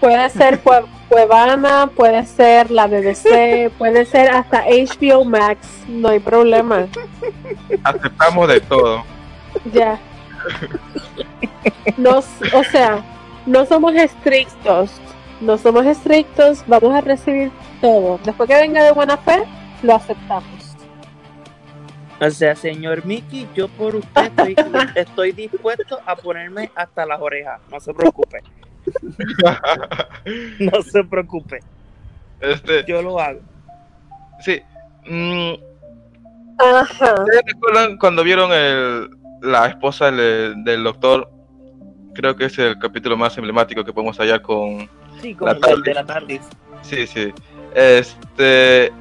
Puede ser Cue- Cuevana, puede ser la BBC, puede ser hasta HBO Max, no hay problema. Aceptamos de todo. Ya. No, s- o sea, no somos estrictos, no somos estrictos, vamos a recibir todo. Después que venga de buena fe, lo aceptamos. O sea, señor Mickey, yo por usted estoy, estoy dispuesto a ponerme hasta las orejas. No se preocupe. No se preocupe. Este, Yo lo hago. sí. Mm, Ajá. ¿Ustedes recuerdan cuando vieron el, la esposa del, del doctor? Creo que es el capítulo más emblemático que podemos hallar con... Sí, La el TARDIS. de la TARDIS. Sí, sí. Este...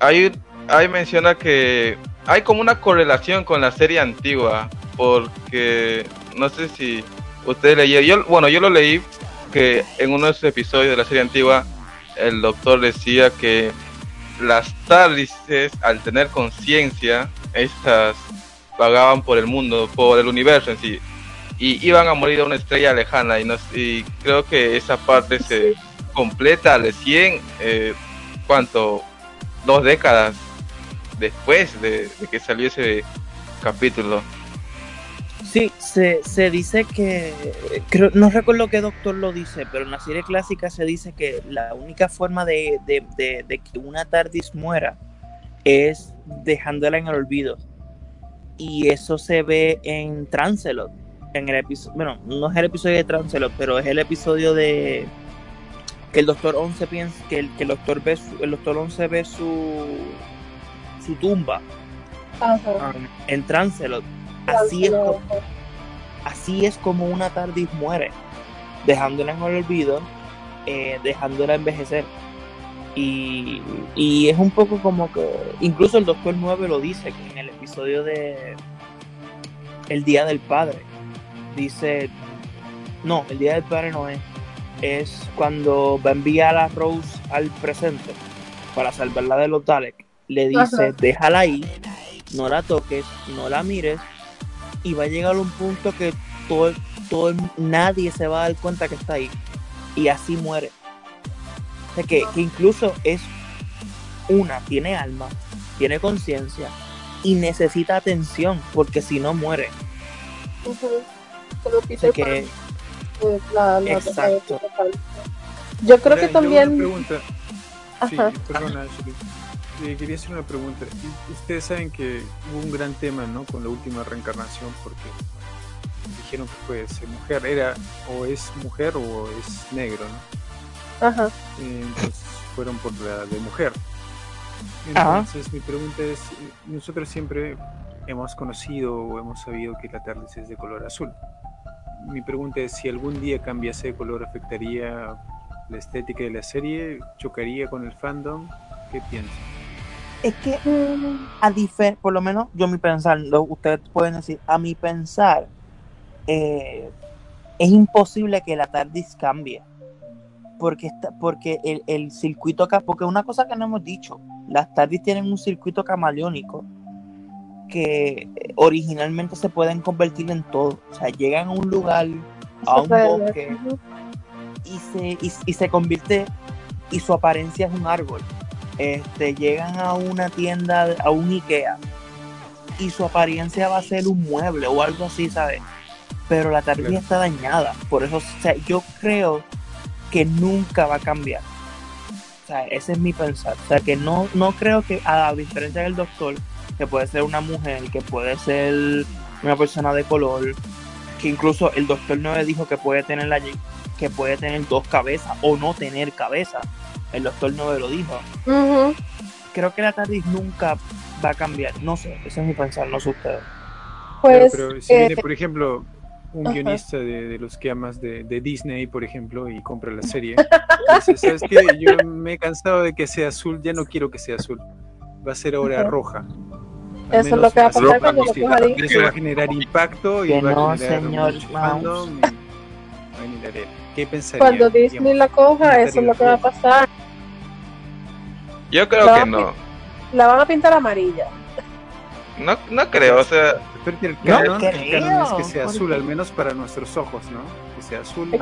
Hay, hay menciona que hay como una correlación con la serie antigua, porque no sé si ustedes leyeron, yo, bueno, yo lo leí que en uno de esos episodios de la serie antigua el doctor decía que las TARDISes al tener conciencia, estas vagaban por el mundo, por el universo en sí, y iban a morir a una estrella lejana, y, no, y creo que esa parte se completa de 100, eh, ¿cuánto? Dos décadas después de, que salió ese capítulo. Sí, se, se dice que, creo, no recuerdo qué doctor lo dice, pero en la serie clásica se dice que la única forma de, de, de, de que una TARDIS muera es dejándola en el olvido. Y eso se ve en Trancelot. En el episodio, bueno, no es el episodio de Trancelot, pero es el episodio de que el doctor 11 piensa que el, que el doctor ve su- el doctor 11 ve su su tumba Ajá. en Trancelot. Así es, co- así es como una TARDIS muere, dejándola en el olvido, eh, dejándola envejecer. Y, y es un poco como que, incluso el Doctor 9 lo dice que en el episodio de El Día del Padre. Dice, no, el Día del Padre no es, es cuando va a enviar a Rose al presente para salvarla de los Daleks. Le dice, Ajá. déjala ahí, no la toques, no la mires, y va a llegar a un punto que todo, todo el- nadie se va a dar cuenta que está ahí. Y así muere. O sea, que, que incluso es una, tiene alma, tiene conciencia y necesita atención, porque si no muere. Ujú. Como O sea que, eh, la- la- Exacto. Yo creo que yo también. Una. Sí, perdona. Eh, quería hacer una pregunta. Ustedes saben que hubo un gran tema, ¿no? Con la última reencarnación, porque dijeron que puede ser mujer. Era o es mujer o es negro, ¿no? Ajá. Eh, Entonces fueron por la de mujer. Ajá. Entonces mi pregunta es, nosotros siempre hemos conocido o hemos sabido que la TARDIS es de color azul. Mi pregunta es si algún día cambiase de color afectaría la estética de la serie, chocaría con el fandom, ¿qué piensan? Es que a difer por lo menos yo mi pensar, lo- ustedes pueden decir, a mi pensar, eh, es imposible que la TARDIS cambie. Porque, está, porque el, el circuito acá, porque una cosa que no hemos dicho, las TARDIS tienen un circuito camaleónico que eh, originalmente se pueden convertir en todo. O sea, llegan a un lugar, a un bosque, y se, y, y se convierte y su apariencia es un árbol. Este, llegan a una tienda, a un Ikea, y su apariencia va a ser un mueble o algo así, ¿sabes? Pero la Claro. está dañada. Por eso, o sea, yo creo que nunca va a cambiar. O sea, ese es mi pensar. O sea, que no, no creo que, a diferencia del doctor, que puede ser una mujer, que puede ser una persona de color, que incluso el doctor 9 dijo que puede tener la que puede tener dos cabezas o no tener cabeza. El doctor 9 lo dijo. Ujú. Creo que la TARDIS nunca va a cambiar. No sé, ese es mi pensar, no sé ustedes. Pues, pero, pero si eh, viene, por ejemplo, un ajá. guionista de, de los que amas de, de Disney, por ejemplo, y compra la serie, dice, ¿sabes qué? Yo me he cansado de que sea azul, ya no quiero que sea azul, va a ser ahora Ajá. roja. Al Eso es lo que va a pasar cuando lo coja. Eso va a generar impacto y Que va no, a generar señor mucho Mouse. fandom y va a generar. ¿Qué pensaría? cuando Disney la coja, eso es lo que va a pasar. Yo creo que no. la van a pintar amarilla. No, no creo, o sea, Pero que el No canon, el creo, canon es que sea ¿por azul, al menos para nuestros ojos, ¿no? Que sea azul.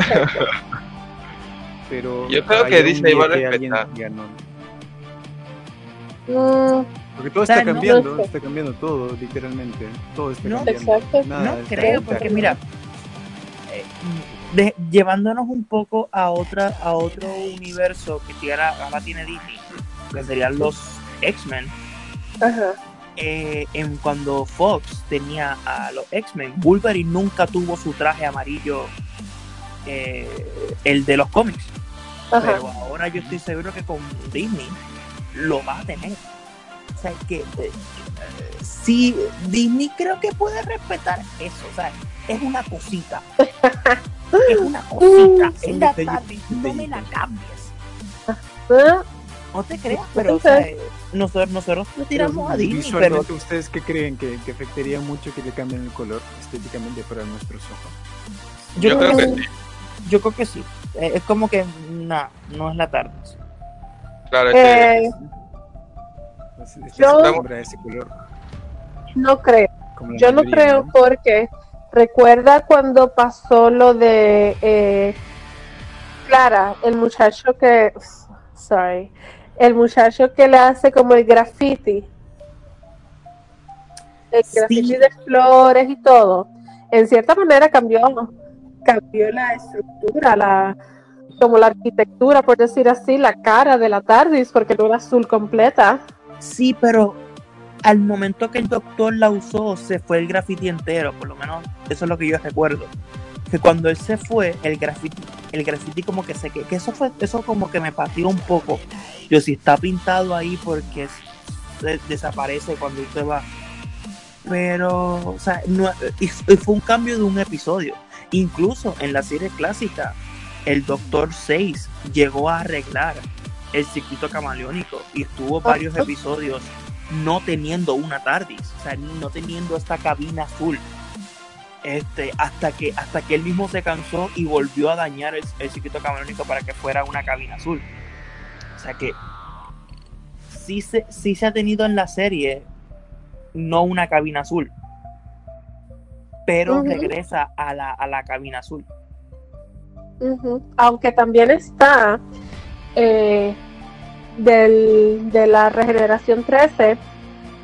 Pero Yo creo que Disney va a respetar. no. Mm, Porque todo O sea, está cambiando, está cambiando todo, literalmente. Todo está No, cambiando. exacto. Nada No creo, porque mira, eh, de- llevándonos un poco a otra a otro universo que ahora tiene Disney, que serían los X-Men. Ajá. eh, en cuando Fox tenía a los X-Men, Wolverine nunca tuvo su traje amarillo, eh, el de los cómics. Ajá. Pero ahora yo estoy seguro que con Disney lo va a tener. O sea, que eh, eh, sí, Disney creo que puede respetar eso. O sea, es una cosita. es una cosita. Sí, Es la tarde, no me la cambies. Ah, No te creas, pero o sea, Entonces- nosotros, nosotros le tiramos Pero a Disney, pero visualmente, ¿ustedes qué creen que, que afectaría mucho que le cambien el color estéticamente para nuestros ojos? yo, yo creo creo que, que sí. yo creo que sí. Eh, es como que, nah, no es la tarde. Claro, es que eh, este Yo- ese color. no creo. Yo no creo porque recuerda cuando pasó lo de eh, Clara, el muchacho que, sorry, el muchacho que le hace como el graffiti, el Sí. graffiti de flores y todo. En cierta manera cambió, cambió la estructura, la como la arquitectura, por decir así, la cara de la TARDIS, porque no era azul completa. Sí, pero al momento que el doctor la usó, se fue el graffiti entero, por lo menos eso es lo que yo recuerdo. Que cuando él se fue, el graffiti, el graffiti como que se que, que eso fue, eso como que me pateó un poco. Yo si está pintado ahí porque se desaparece cuando usted va. Pero, o sea, no, y fue un cambio de un episodio. Incluso en la serie clásica, el Doctor 6 llegó a arreglar el circuito camaleónico y estuvo varios episodios no teniendo una TARDIS, o sea, no teniendo esta cabina azul. Este, hasta que hasta que él mismo se cansó y volvió a dañar el, el circuito camaleónico para que fuera una cabina azul. O sea que sí se, sí se ha tenido en la serie no una cabina azul, pero regresa a la, a la cabina azul. Aunque también está eh, del, de la regeneración 13,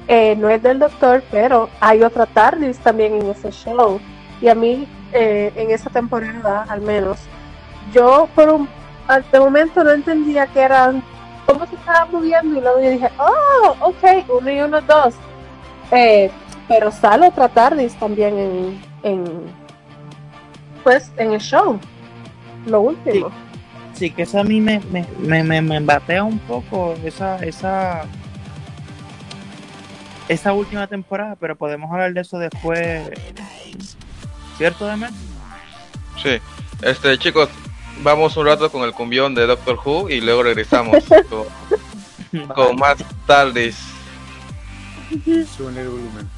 eh, no es del doctor, pero hay otra TARDIS también en ese show. Y a mí, eh, en esa temporada al menos, yo por un momento no entendía que eran, cómo se estaba moviendo, y luego yo dije, oh, ok, uno y uno, dos. Eh, pero sale otra TARDIS también en, en, pues, en el show lo último. Que eso a mí me, me, me, me, me batea un poco esa, esa, esa última temporada, pero podemos hablar de eso después. ¿Cierto, Demet? Sí. Este, chicos, vamos un rato con el cumbión de Doctor Who y luego regresamos con, con más tardes. Suben el volumen.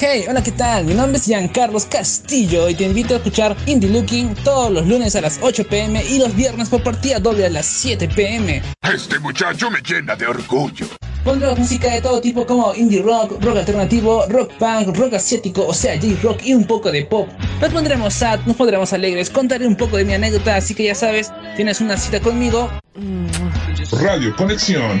Hey, hola, ¿qué tal? Mi nombre es Giancarlos Castillo y te invito a escuchar Indie Looking todos los lunes a las 8 pm y los viernes por partida doble a las 7 pm. Este muchacho me llena de orgullo. Pondrás música de todo tipo como indie rock, rock alternativo, rock punk, rock asiático, o sea, J-rock y un poco de pop. Nos pondremos sad, nos pondremos alegres, contaré un poco de mi anécdota, así que ya sabes, tienes una cita conmigo. Radio Conexión.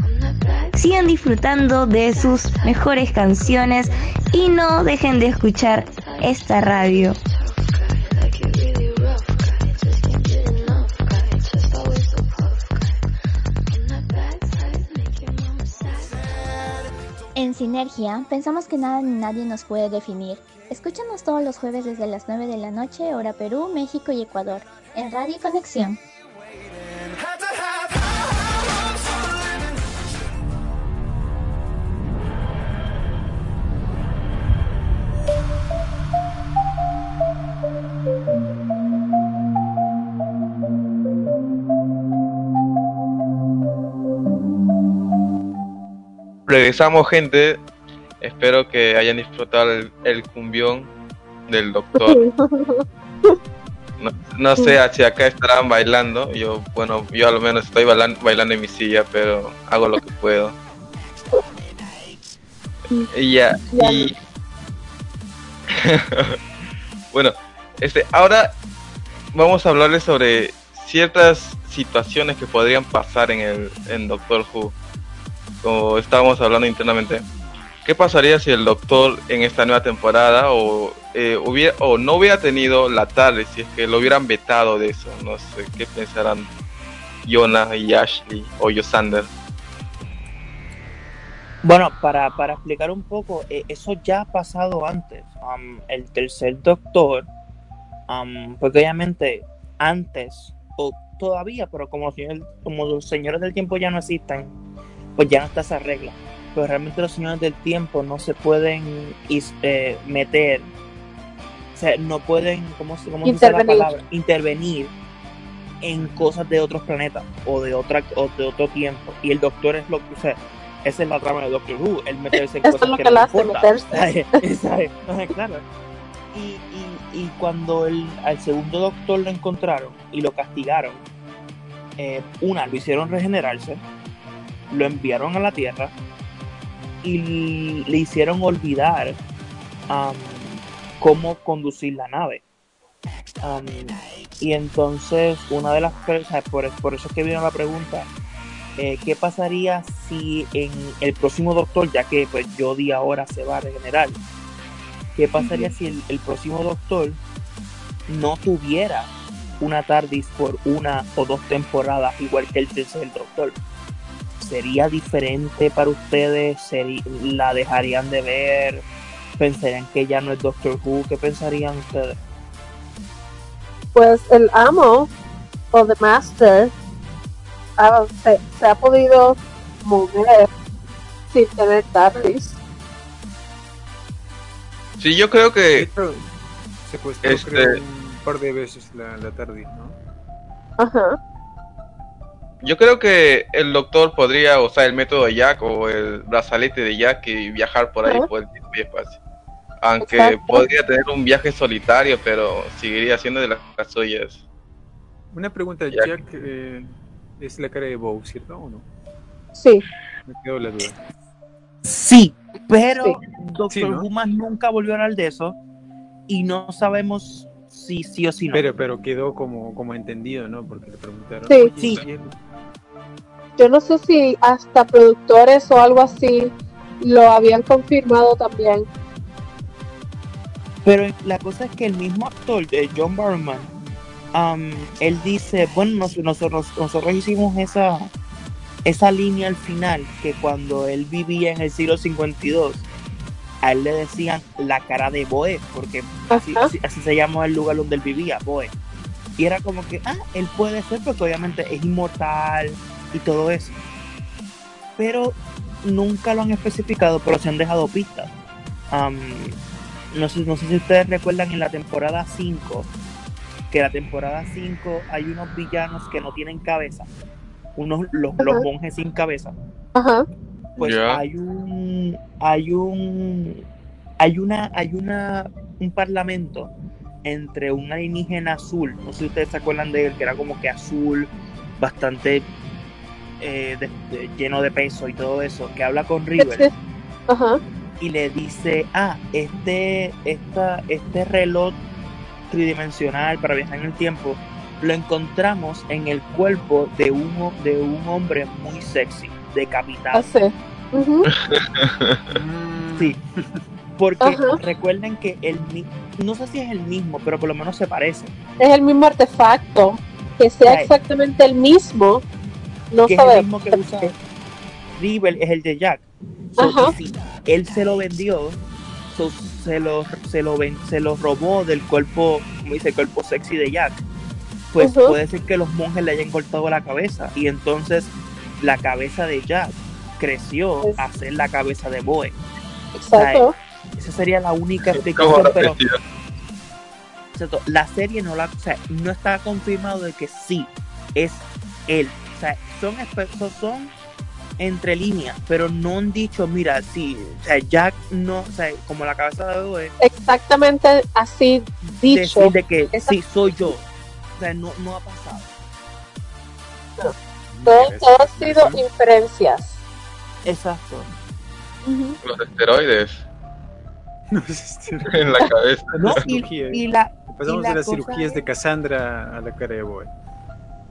Sigan disfrutando de sus mejores canciones y no dejen de escuchar esta radio. En Sinergia, pensamos que nada ni nadie nos puede definir. Escúchanos todos los jueves desde las 9 de la noche, hora Perú, México y Ecuador, en Radio Conexión. Regresamos, gente. Espero que hayan disfrutado el, el cumbión del doctor. No, no sé si acá estarán bailando. Yo, bueno, yo al menos estoy bailando, bailando en mi silla, pero hago lo que puedo. Y ya, y bueno, este, ahora vamos a hablarles sobre ciertas situaciones que podrían pasar en el en Doctor Who. Como estábamos hablando internamente. ¿Qué pasaría si el Doctor en esta nueva temporada o eh, hubiera o no hubiera tenido la tarde si es que lo hubieran vetado de eso? No sé qué pensarán Jonah y Ashley o Yosander. Bueno, para, para explicar un poco, eh, eso ya ha pasado antes. Um, el tercer doctor, um, porque obviamente antes, o todavía, pero como como los señores del tiempo ya no existen, pues ya no está esa regla. Pero realmente los señores del tiempo no se pueden eh, meter, o sea, no pueden, ¿cómo, se- cómo se dice la palabra? Intervenir en cosas de otros planetas o de otra o de otro tiempo. Y el doctor es lo que, o sea, esa es la trama de Doctor Who, el meterse en Eso cosas es lo que, que no hace meterse. Claro. Y, y, y cuando el, al segundo doctor lo encontraron y lo castigaron, eh, una, lo hicieron regenerarse, lo enviaron a la Tierra y le hicieron olvidar am, cómo conducir la nave. Am, y entonces, una de las cosas, por, por eso es que vino la pregunta, eh, ¿qué pasaría si en el próximo doctor, ya que pues Jodie ahora se va a regenerar, qué pasaría si el, el próximo doctor no tuviera una TARDIS por una o dos temporadas, igual que el tercer doctor? ¿Sería diferente para ustedes? ¿Seri- ¿La dejarían de ver? ¿Pensarían que ya no es Doctor Who? ¿Qué pensarían ustedes? Pues el amo o the master ha- se, se ha podido mover sin tener TARDIS. Sí, yo creo que Secuestró Este- creo, un par de veces la, la TARDIS, ¿no? Ajá. Yo creo que el doctor podría usar el método de Jack o el brazalete de Jack y viajar por ahí Ajá. por el tiempo y espacio. Aunque Exacto. podría tener un viaje solitario, pero seguiría siendo de las suyas. Una pregunta, Jack. Jack, eh, es la cara de Bow, ¿cierto o no? Sí. Me quedó la duda. Sí, pero Sí. Doctor Sí, ¿no? Nunca volvió a hablar de eso y no sabemos si sí o si no. Pero, pero quedó como, como entendido, ¿no? Porque le preguntaron. Sí. "Oye, Sí. ¿Y él?". Yo no sé si hasta productores o algo así lo habían confirmado también. Pero la cosa es que el mismo actor, de John Barrowman, um, él dice, bueno, nos- nosotros, nosotros hicimos esa, esa línea al final, que cuando él vivía en el siglo 52, a él le decían la cara de Boe, porque así, así, así se llama el lugar donde él vivía, Boe. Y era como que, ah, él puede ser porque obviamente es inmortal y todo eso. Pero nunca lo han especificado, pero se han dejado pistas. No, sé, no sé si ustedes recuerdan en la temporada 5, que en la temporada 5 hay unos villanos que no tienen cabeza, unos, los, monjes sin cabeza. Ajá. pues hay un hay un hay una hay una un parlamento entre un alienígena azul no sé si ustedes se acuerdan de él que era como que azul bastante eh, de- de- lleno de peso y todo eso que habla con River Ajá. y le dice ah este esta este reloj tridimensional para viajar en el tiempo lo encontramos en el cuerpo de un, de un hombre muy sexy, decapitado. Ujú. Sí. Porque Ajá. recuerden que el no sé si es el mismo, pero por lo menos se parece. Es el mismo artefacto. Que sea exactamente el mismo, no que es el mismo que usa River, es el de Jack. So, si él se lo vendió, so, se, lo, se, lo ven- se lo robó del cuerpo, como dice, el cuerpo sexy de Jack. Pues puede ser que los monjes le hayan cortado la cabeza y entonces la cabeza de Jack creció Es- a ser la cabeza de Boe. Exacto. Esa sería la única ¿Cómo explicación, pero la serie no la, o sea, no está confirmado de que sí es él. Son son- son entre líneas, pero no han dicho, mira, sí, o sea, Jack no, o sea, como la cabeza de Boe, Exactamente así dicho. decir de que Esa- sí soy yo. O sea, no, no ha pasado. Todo, todo ha sido inferencias. Exacto. Los esteroides No en la cabeza. No, y, cirugía. y la, Pasamos y la de las cirugías es- de Cassandra a la cara de Boy.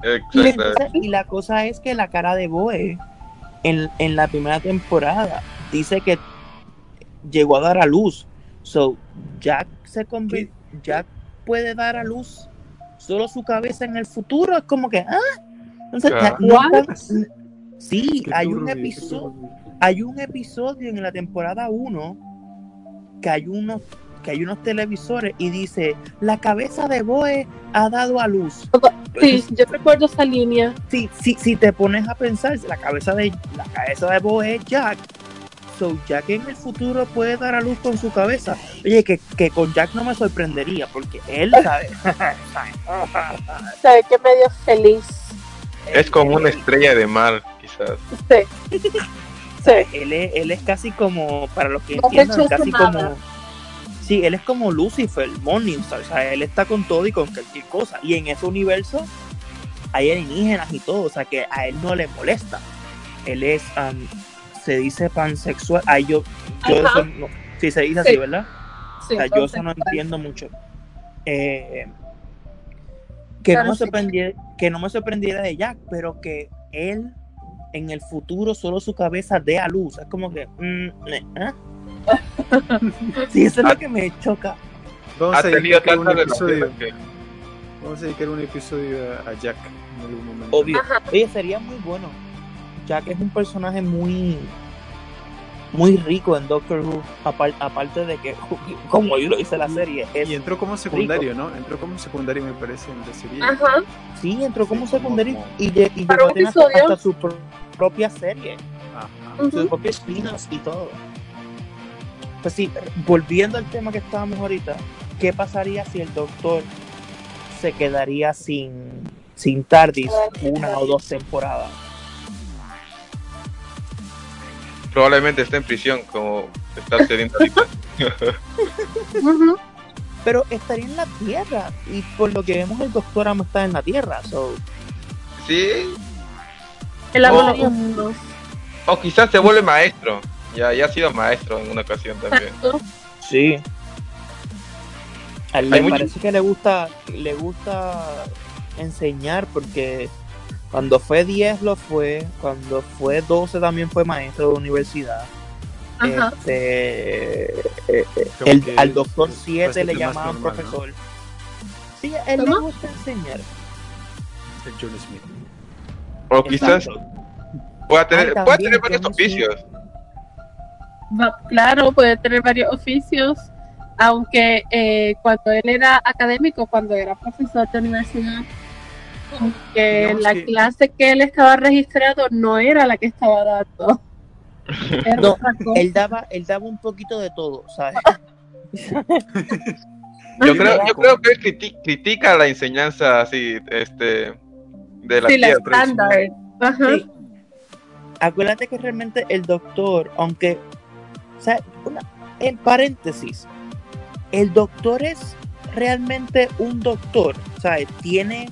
Y, Exacto. entonces- y la cosa es que la cara de Boe en, en la primera temporada dice que llegó a dar a luz. So, Jack se convi- Jack puede dar a luz solo su cabeza en el futuro. Es como que, ah, entonces, Ah. no sí, hay un episodio, hay un episodio en la temporada 1 que hay unos que hay unos televisores y dice la cabeza de Boe ha dado a luz. Sí, yo recuerdo esa línea. si, si, si te pones a pensar, la cabeza de la cabeza de Boe es Jack. So Jack en el futuro puede dar a luz con su cabeza. Oye, que, que con Jack no me sorprendería, porque él sabe. Se ve que medio feliz. Es como una estrella de mar, quizás. Sí. Sí. él, es, él es casi como, para los que No entiendan, casi nada. como. Sí, él es como Lucifer, Morningstar. O sea, él está con todo y con cualquier cosa. Y en ese universo hay alienígenas y todo. O sea, que a él no le molesta. Él es, um, se dice pansexual. Ay, yo, yo eso no- sí, se dice así, Sí. ¿verdad? Sí, O sea, yo eso no entiendo mucho. Eh, que, Claro, no me sí. sorprendiera, que no me sorprendiera de Jack, pero que él en el futuro solo su cabeza dé a luz. Es como que. mm, eh, ¿eh? sí, eso es lo que me choca. Vamos Ha a tenido dedicar un tantas episodio. relaciones que Vamos a dedicar un episodio a, a Jack en algún momento. Obvio. Oye, sería muy bueno. Jack es un personaje muy. Muy rico en Doctor Who. apar- aparte de que, como yo lo hice la serie, es Y entró como secundario, ¿no? Entró como secundario, me parece, en la serie. Ajá. Sí, entró como Sí, secundario como- y, lle- y llegó a un tener hasta, su pro- propia serie, Ajá. Sus propios spin-offs y todo. Pues sí, volviendo al tema que estábamos ahorita, ¿qué pasaría si el doctor se quedaría sin, sin TARDIS una o dos temporadas? probablemente esté en prisión, como está sucediendo ahorita. Pero estaría en la Tierra y por lo que vemos el doctor Amo está en la Tierra, so, Sí, El uno. o quizás se vuelve maestro. Ya, ya ha sido maestro en una ocasión también. Sí. A él Hay le mucho- parece que le gusta, le gusta enseñar porque cuando fue 10 lo fue, cuando fue 12 también fue maestro de universidad. Ajá. Este, eh, eh, el- al doctor 7 bastante le llamaban normal, ¿no? profesor. Sí, a él le gusta enseñar. El John Smith. O quizás pueda tener, Ay, pueda también, tener varios oficios. Va- Claro, puede tener varios oficios, aunque eh, cuando él era académico, cuando era profesor de universidad, que Digamos la clase que él estaba registrado no era la que estaba dando. Era No. Él daba, él daba un poquito de todo, ¿sabes? Yo creo, yo creo que él criti- critica la enseñanza así, este, de la Sí, la tierra. estándar. Ajá. Sí. acuérdate que realmente el doctor, aunque, o sea, una- en paréntesis, el doctor es realmente un doctor, o sea, tiene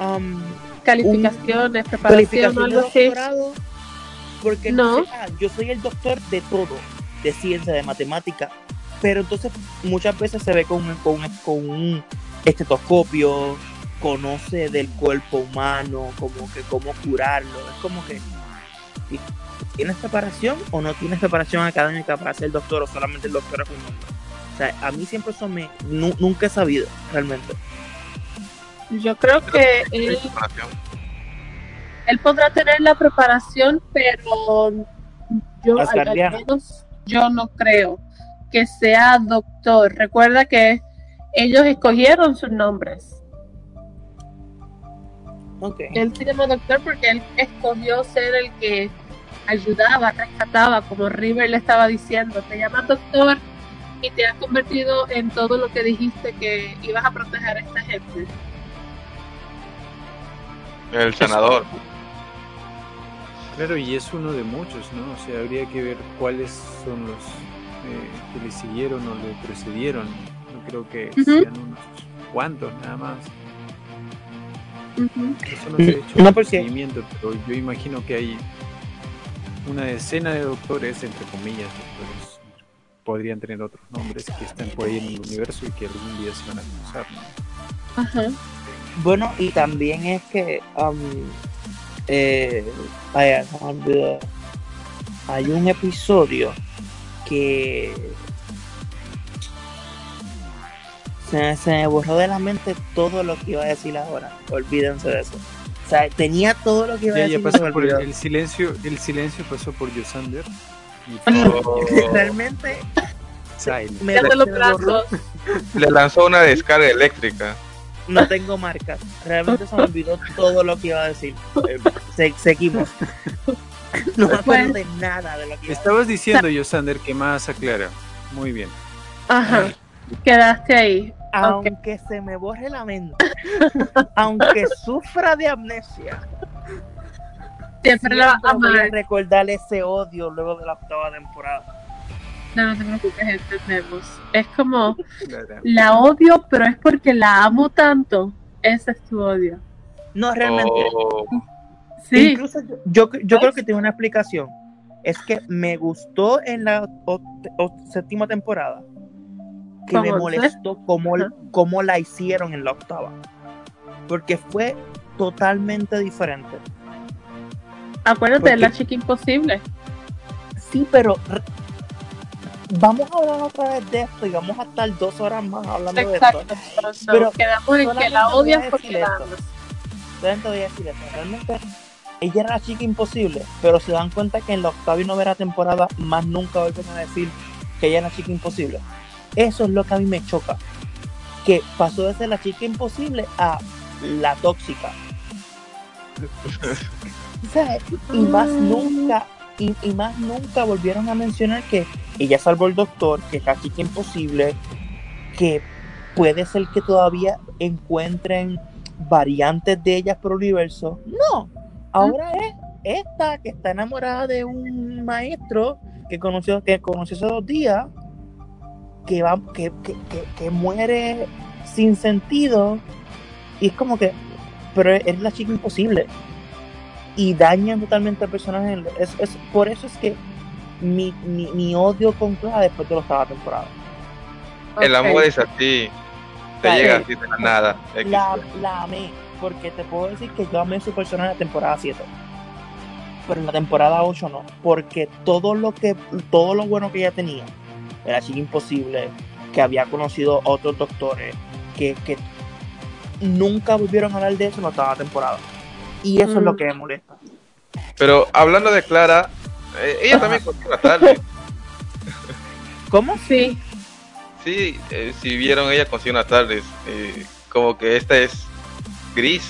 um, Calificaciones, preparación, calificación de algo así. doctorado, porque No. dice, "Ah, yo soy el doctor de todo, de ciencia, de matemática, pero entonces muchas veces se ve con, un- con, con un estetoscopio, conoce del cuerpo humano, como que cómo curarlo, es como que ¿y- ¿tienes preparación o no tienes preparación académica para ser doctor o solamente el doctor es un nombre? O sea, a mí siempre eso me, nu- nunca he sabido realmente. Yo creo que él, él podrá tener la preparación, pero yo al, al Asgardiano. menos yo no creo que sea doctor. Recuerda que ellos escogieron sus nombres. Okay. Él se llama doctor porque él escogió ser el que ayudaba, rescataba, como River le estaba diciendo. Te llamas doctor y te has convertido en todo lo que dijiste que ibas a proteger a esta gente. El sanador. Claro, y es uno de muchos, ¿no? O sea, habría que ver cuáles son los eh, que le siguieron o le precedieron. No creo que sean unos cuantos nada más. Eso no se ha hecho No, un seguimiento, pero yo imagino que hay una decena de doctores, entre comillas, doctores, podrían tener otros nombres que están por ahí en el universo y que algún día se van a cruzar, ¿no? Ajá. Bueno, y también es que um, eh, vaya, se me olvidó. hay un episodio que se, se me borró de la mente todo lo que iba a decir ahora. Olvídense de eso. O sea, tenía todo lo que iba a decir. ya pasó por el, silencio, el silencio pasó por Yosander. y Oh. Realmente me, los brazos. Le lanzó una descarga eléctrica. No tengo marcas. Realmente se me olvidó todo lo que iba a decir. Eh, se- seguimos. No me acuerdo de nada de lo que iba a Estabas diciendo, Yosander, que más aclara. Muy bien. Ajá. Quedaste ahí. Aunque se me borre la mente, aunque sufra de amnesia, Siempre la vas a siempre voy a recordar ese odio luego de la octava temporada. No, no te preocupes, entendemos. Es como, la odio, pero es porque la amo tanto. Ese es tu odio. No, realmente. Oh, Sí. Incluso yo, yo, yo creo que tiene una explicación. Es que me gustó en la o- o- séptima temporada que me molestó cómo, cómo la hicieron en la octava. Porque fue totalmente diferente. Acuérdate de la chica imposible. Sí, pero vamos a hablar otra vez de esto y vamos a estar dos horas más hablando Exacto. de esto. Pero no, Pero quedamos en que la odias porque la amas. Solamente voy a decir eso. Realmente ella era la chica imposible, pero se dan cuenta que en la octava y novena temporada más nunca vuelven a decir que ella es la chica imposible. Eso es lo que a mí me choca. Que pasó de ser la chica imposible a la tóxica. ¿Sabes? Y más nunca, y, y más nunca volvieron a mencionar que ella salvó al doctor, que es la chica imposible, que puede ser que todavía encuentren variantes de ellas por el universo. No, ahora es esta que está enamorada de un maestro que conoció, que conoció hace dos días, que va, que, que, que, que muere sin sentido. Y es como que, pero es la chica imposible. Y dañan totalmente al personaje. Es, es, por eso es que mi, mi, mi odio con Clara después de la octava temporada. El amor es así. Te llega así de la nada. La, la amé, porque te puedo decir que yo amé su personaje en la temporada 7. Pero en la temporada 8 no, porque todo lo que todo lo bueno que ella tenía, era chica imposible, que había conocido otros doctores, que, que nunca volvieron a hablar de eso en la octava temporada. Y eso es lo Mm. que me molesta. Pero hablando de Clara, eh, ella también continúa tarde. ¿Cómo? Sí. Sí, eh, si vieron, ella consigue una tarde. eh, como que esta es gris.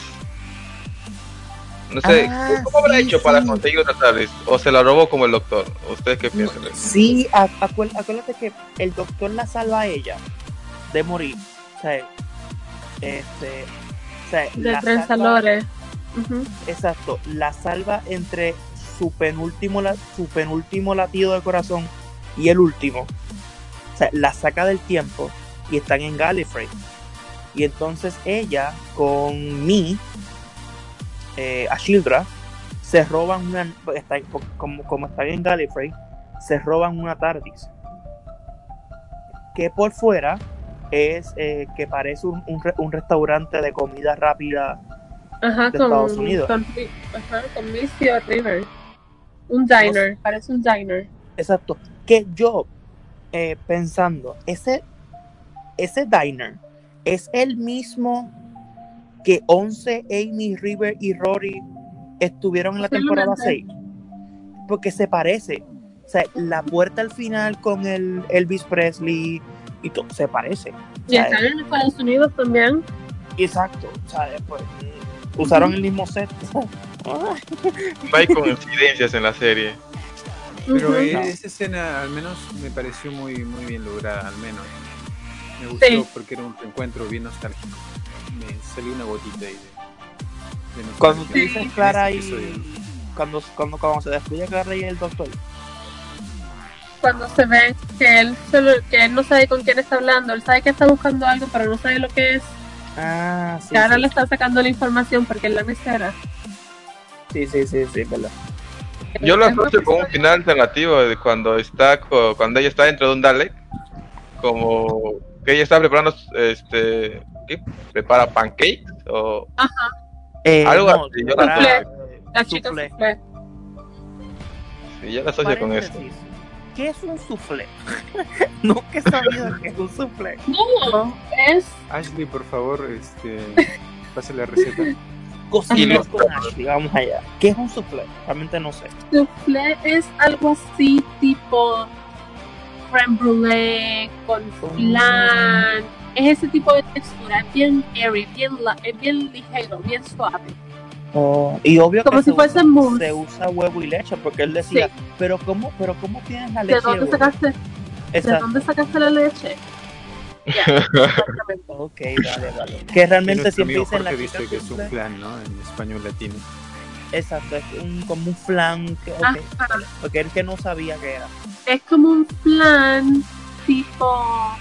No sé, Ah, ¿cómo habrá sí, hecho para sí. conseguir una tarde? ¿O se la robó como el doctor? ¿Ustedes qué piensan? Sí, acuérdate que el doctor la salva a ella de morir. O sea, este, o sea, De Lore. Ujú. Exacto, la salva entre su penúltimo, la- su penúltimo latido de corazón y el último, o sea, la saca del tiempo y están en Gallifrey. Y entonces ella con Mi, eh, Ashildra, se roban una, está- como, como están en Gallifrey, se roban una TARDIS. Que por fuera es eh, que parece un, un re- un restaurante de comida rápida Ajá, de con, Estados Unidos. con, ajá, con Misty River. Un diner, parece un diner. Exacto. Que yo, eh, pensando, ese, ese diner es el mismo que 11, Amy, River y Rory estuvieron en la temporada 6. Porque se parece. O sea, la puerta al final con el Elvis Presley y todo, se parece. Y están en Estados Unidos también. Exacto. O sea, pues, usaron el mismo set. No hay coincidencias en la serie. Pero eh, esa escena al menos me pareció muy, muy bien lograda, al menos. Me gustó Sí. porque era un reencuentro bien nostálgico. Me salió una gotita ahí de, de Cuando este Clara y. Cuando, cuando, cuando se despide Clara y el doctor. Cuando se ve que él, solo, que él no sabe con quién está hablando, él sabe que está buscando algo, pero no sabe lo que es. Ah, sí. que ahora sí. le está sacando la información porque es la mesera. Sí, sí, sí, sí, verdad. Yo lo asocio con un final alternativo de cuando está cuando ella está dentro de un Dalek, como que ella está preparando este ¿qué? prepara pancakes o Ajá. Eh, algo no, así. Yo La chica Soufflé. soufflé. sí, yo asocio con eso. Paréntesis. ¿Qué es un soufflé? Nunca he sabido qué es un soufflé. No, es Ashley, por favor, este, pase la receta. Cocinas con Ashley, vamos allá. ¿Qué es un soufflé? Realmente no sé. soufflé es algo así tipo creme brulee con flan. Es ese tipo de textura, es bien airy, bien, es bien ligero, bien suave. Oh, y obvio Como que si se fuese usa, mousse. se usa huevo y leche, porque él decía, pero cómo, pero cómo tienes la ¿De leche? dónde huevo?" sacaste, ¿De dónde sacaste la leche? Exactamente. Ok, vale, vale. Que realmente siempre dicen la dice que es un flan, ¿no? En español latino. Exacto, es un, como un flan. Que, ok, Ajá. Porque él que no sabía que era. Es como un flan tipo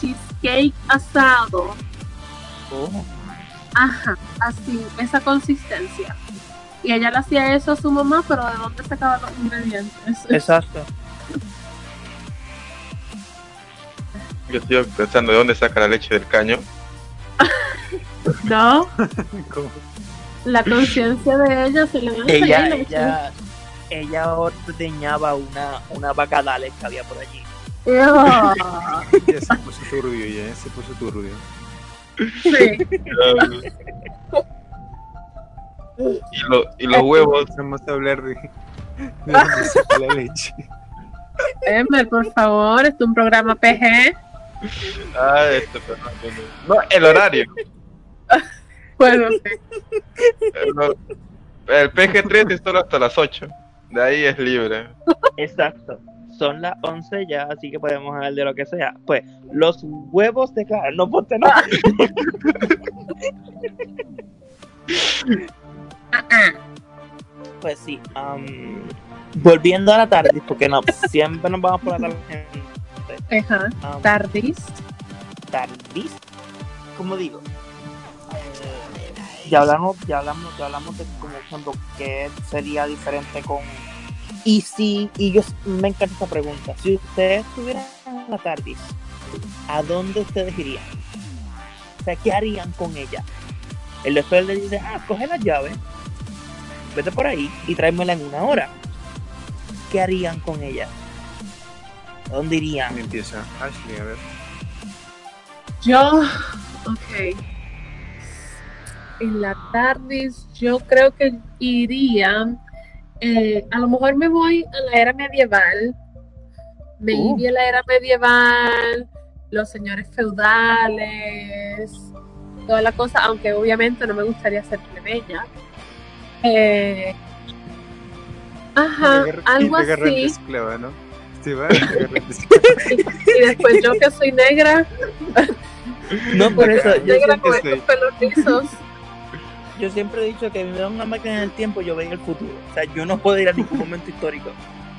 cheesecake asado. Oh. Ajá, así, esa consistencia. Y ella le hacía eso a su mamá, pero ¿de dónde sacaba los ingredientes? Exacto. Yo estoy pensando de dónde saca la leche del caño. No, ¿Cómo? la conciencia de ella se le da Ella, leche. ella, ella ordeñaba una, una vaca Dalek que había por allí. Ah, Ya se puso turbio, ya se puso turbio. sí. y, lo- y los huevos. Vamos a hablar de, de saca la leche. Emer, por favor, es un programa PG. Ah, esto, pero no, no, el horario. Bueno, sí. El, el PG3 es solo hasta las 8. De ahí es libre. Exacto. Son las 11 ya, así que podemos hablar de lo que sea. Pues, los huevos de cara, no ponte nada. pues sí, am, volviendo a la tarde, porque no, siempre nos vamos por la tarde. Ajá. Am, Tardis. tardis, como digo, ya hablamos, ya hablamos, ya hablamos de como ejemplo qué sería diferente con y si, y yo me encanta esta pregunta, si ustedes estuvieran en la tardis, ¿a dónde ustedes irían? O sea, ¿qué harían con ella? El doctor le dice, ah, coge las llaves, vete por ahí y tráemela en una hora. ¿Qué harían con ella? ¿A dónde irían? ¿Quién empieza? Ashley, a ver. Yo, ok. En la tardis, yo creo que iría. eh, a lo mejor me voy a la era medieval. Me Uh. iría a la era medieval, los señores feudales, toda la cosa, aunque obviamente no me gustaría ser plebeya. Eh, ajá, Y algo y así. esclava, ¿no? Te va y después yo que soy negra, No, por eso, yo negra con estos pelos. Yo siempre he dicho que me dan una máquina en el tiempo, yo veo el futuro. O sea, yo no puedo ir a ningún momento histórico.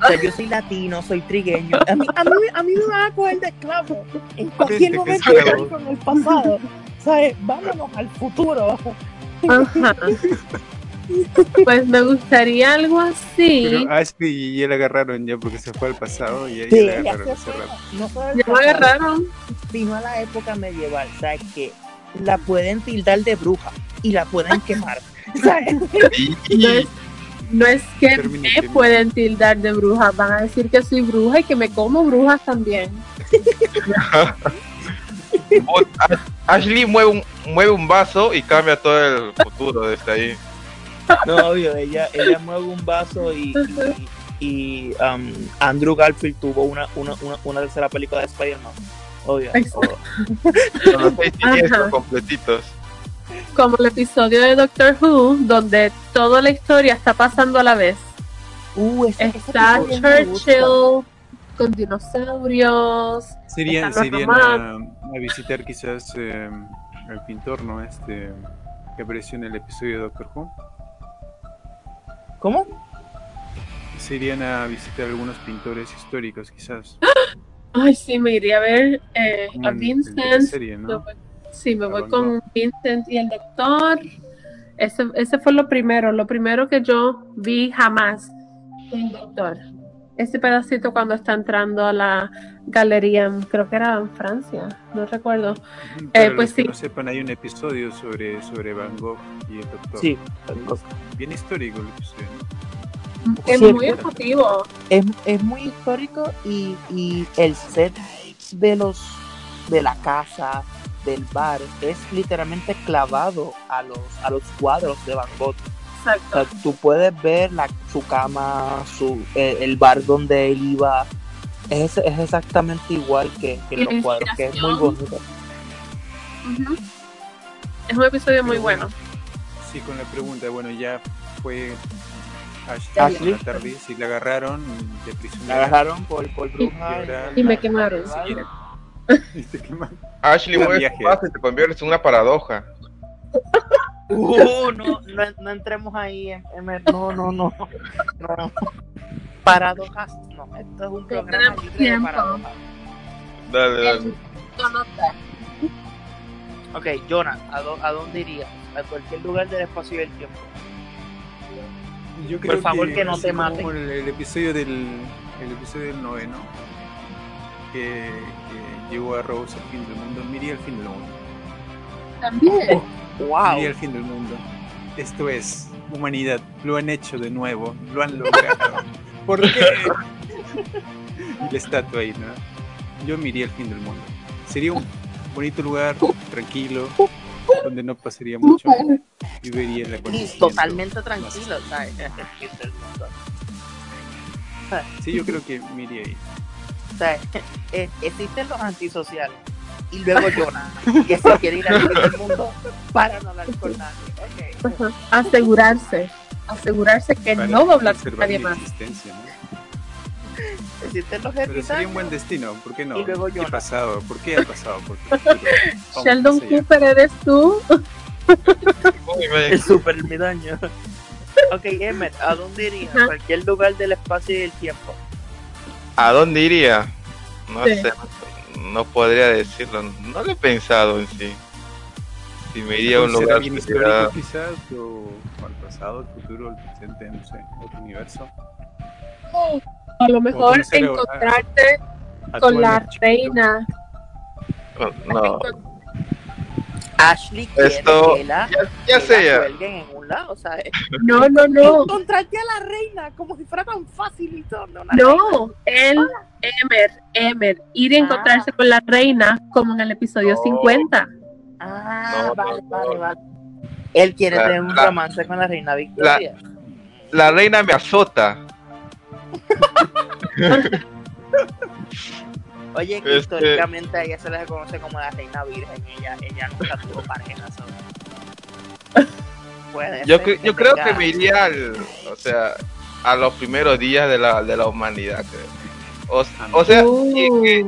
O sea, yo soy latino, soy trigueño. A mí, a mí, a mí me van a coger de esclavo. En cualquier momento histórico en el pasado. ¿Sabes? Vámonos al futuro. Ajá. Pues me gustaría algo así. Pero Ashley ya la agarraron ya porque se fue al pasado y ahí Sí, la ya agarraron se fue. No Ya pasado, agarraron. Sino a la época medieval. ¿Sabes? Que la pueden tildar de bruja y la pueden quemar. ¿Sabes? No es, no es que me pueden tildar de bruja, van a decir que soy bruja y que me como brujas también. Ashley mueve un, mueve un vaso y cambia todo el futuro desde ahí. No, obvio, ella, ella mueve un vaso y, y, y, um, Andrew Garfield tuvo una, una, una, una tercera película de Spider-Man. Obvio. Los seis siniestros completitos. Como el episodio de Doctor Who, donde toda la historia está pasando a la vez. Uh, ese- Está. Churchill con dinosaurios. Los serían a, a visitar quizás eh, al pintor, ¿no? Este que apareció en el episodio de Doctor Who. ¿Cómo? Se irían a visitar algunos pintores históricos, quizás. Ay, sí, me iría a ver eh, a en- en Vincent. teleserie, ¿no? Sí, me voy Van con Vincent y el doctor. Ese, ese fue lo primero, lo primero que yo vi jamás. El doctor. Ese pedacito cuando está entrando a la galería, creo que era en Francia, no recuerdo. Eh, pues que sí. no sepan, hay un episodio sobre, sobre Van Gogh y el doctor. Sí, Bien histórico el episodio. ¿no? Es Sí, muy emotivo. es, es muy histórico y, y el set de los de la casa del bar es literalmente clavado a los a los cuadros de Van Gogh. O Exacto. sea, tú puedes ver la, su cama, su eh, el bar donde él iba. Es, es exactamente igual que, que en Y la los cuadros, que es muy bonito. Es un episodio muy bueno. Sí, con la pregunta, bueno, ya fue Ashley, Ashley. la tarde, si la agarraron de prisionera. La agarraron por, por Y bruja. ahora- Y me quemaron. Y te quemaron. Ashley mueve y te conviertes en una paradoja. Uh, no, no, no entremos ahí, no, no, no, no. Paradojas, no, esto es un programa de tiempo. paradojas. Dale, dale. Ok, Jonah, ¿a, dó- ¿a dónde irías? A cualquier lugar del espacio y del tiempo. Yo Por favor, que no te maten. El, el episodio del el episodio del noveno que, que llevó a Rose al fin del mundo, miría el fin del mundo. También. Wow. Miría el fin del mundo. Esto es humanidad, lo han hecho de nuevo, lo han logrado. ¿Por qué? y la estatua ahí, ¿no? Yo miría el fin del mundo. Sería un bonito lugar, tranquilo, donde no pasaría mucho y vería la totalmente tranquilo, ¿sabes? El fin del mundo. Sí, yo creo que me iría ahí. Sea, eh, existen los antisociales. Y luego Jonah, que se quiere ir al fin del mundo para no hablar con nadie. Asegurarse. Asegurarse que Para no va a hablar con nadie más. existencia, ¿no? Existen los Pero sería un buen destino, ¿por qué no? Y luego ¿Qué Jonah. pasado? ¿Por qué ha pasado? ¿Por qué? Vamos Sheldon. Cooper eres tú. El super. Ok, Emmet, ¿a dónde irías? Ajá. Cualquier lugar del espacio y del tiempo. ¿A dónde iría? No Sí. sé, no, no podría decirlo. No lo he pensado en sí. Si me iría a un ¿Será lugar bien que histórico sea- quizás? ¿O al pasado, al futuro, al presente, no sé, otro universo? A lo mejor conocer a- encontrarte con la reina. No, Ashley quiere Esto- que la, ya, ya que la sé ya. cuelguen en lado, ¿sabes? No, no, no. Encontrarte a la reina como si fuera tan facilito. No, él, Emer, Emer, ir a encontrarse con la reina como en el episodio No. 50. Ah, No, vale, no, vale, vale. Él quiere La- tener un la- romance con la reina Victoria. La reina me azota. Oye, que Este- históricamente a ella se le conoce como la reina virgen. Ella, ella nunca tuvo pareja. ¿sabes? Puede Yo, yo creo que me iría al, o sea, a los primeros días de la, de la humanidad. creo. O, o sea, si es que,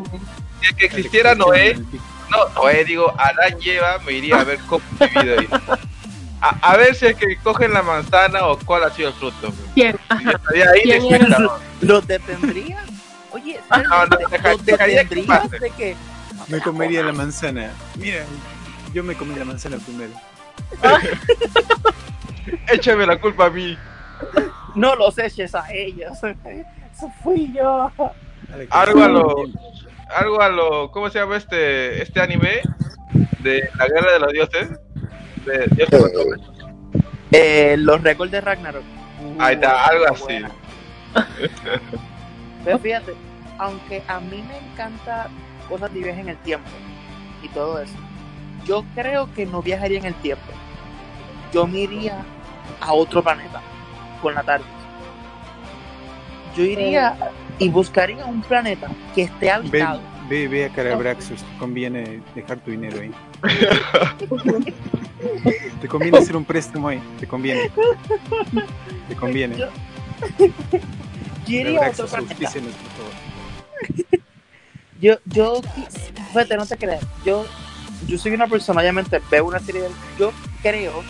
si es que existiera Noé, no, Noé, digo, Adán lleva, me iría a ver cómo he vivido ahí. A, a ver si es que cogen la manzana o cuál ha sido el fruto. ¿Quién? Ahí ¿Quién. ¿Los detendría? Oye, Ah, no, no, ¿los deja- dejaría que detendrías pase. de que Me comería la manzana. Mira, yo me comí la manzana primero. Échame la culpa a mí. no los eches a ellos? Eso fui yo. Algo a lo, algo a lo, ¿cómo se llama este, este anime? De la guerra de los dioses. De dioses Otomes. Eh, los récords de Ragnarok. Uh, Ahí está, algo así. Pero fíjate, aunque a mí me encanta cosas de viaje en el tiempo y todo eso, yo creo que no viajaría en el tiempo. Yo me iría a otro planeta con la tarde. Yo iría y buscaría un planeta que esté habitado. ve, ve a Carabraxos, te conviene dejar tu dinero ahí. Te conviene hacer un préstamo ahí, te conviene. Te conviene. Yo- Yo iría a otro planeta. Yo, yo, fíjate, no te creas. Yo, yo soy una persona, obviamente, veo una serie de. Yo creo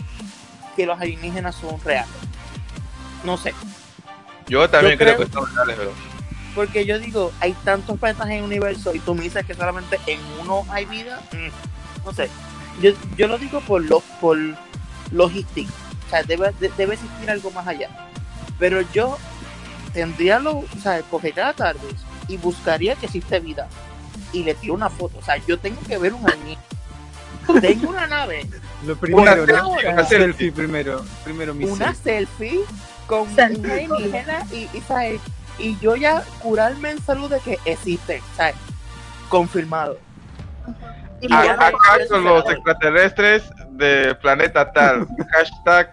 que los alienígenas son reales. No sé. Yo también Yo creo, creo- que son reales, pero. Porque yo digo, hay tantos planetas en el universo y tú me dices que solamente en uno hay vida. Mm, no sé. Yo, yo lo digo por lo, por logística. O sea, debe, de- debe existir algo más allá. Pero yo tendría lo, o sea, cogería la tarde y buscaría que existe vida. Y le tiro una foto. O sea, yo tengo que ver un alienígena. tengo una nave, Lo primero, Una ¿no? selfie, Una una selfie primero. Primero mi una selfie. selfie con Selfie. un alienígena y, y, ¿sabes? y yo ya curarme en salud de que existe, ¿sabes? Confirmado. Y con los extraterrestres de planeta tal. Hashtag.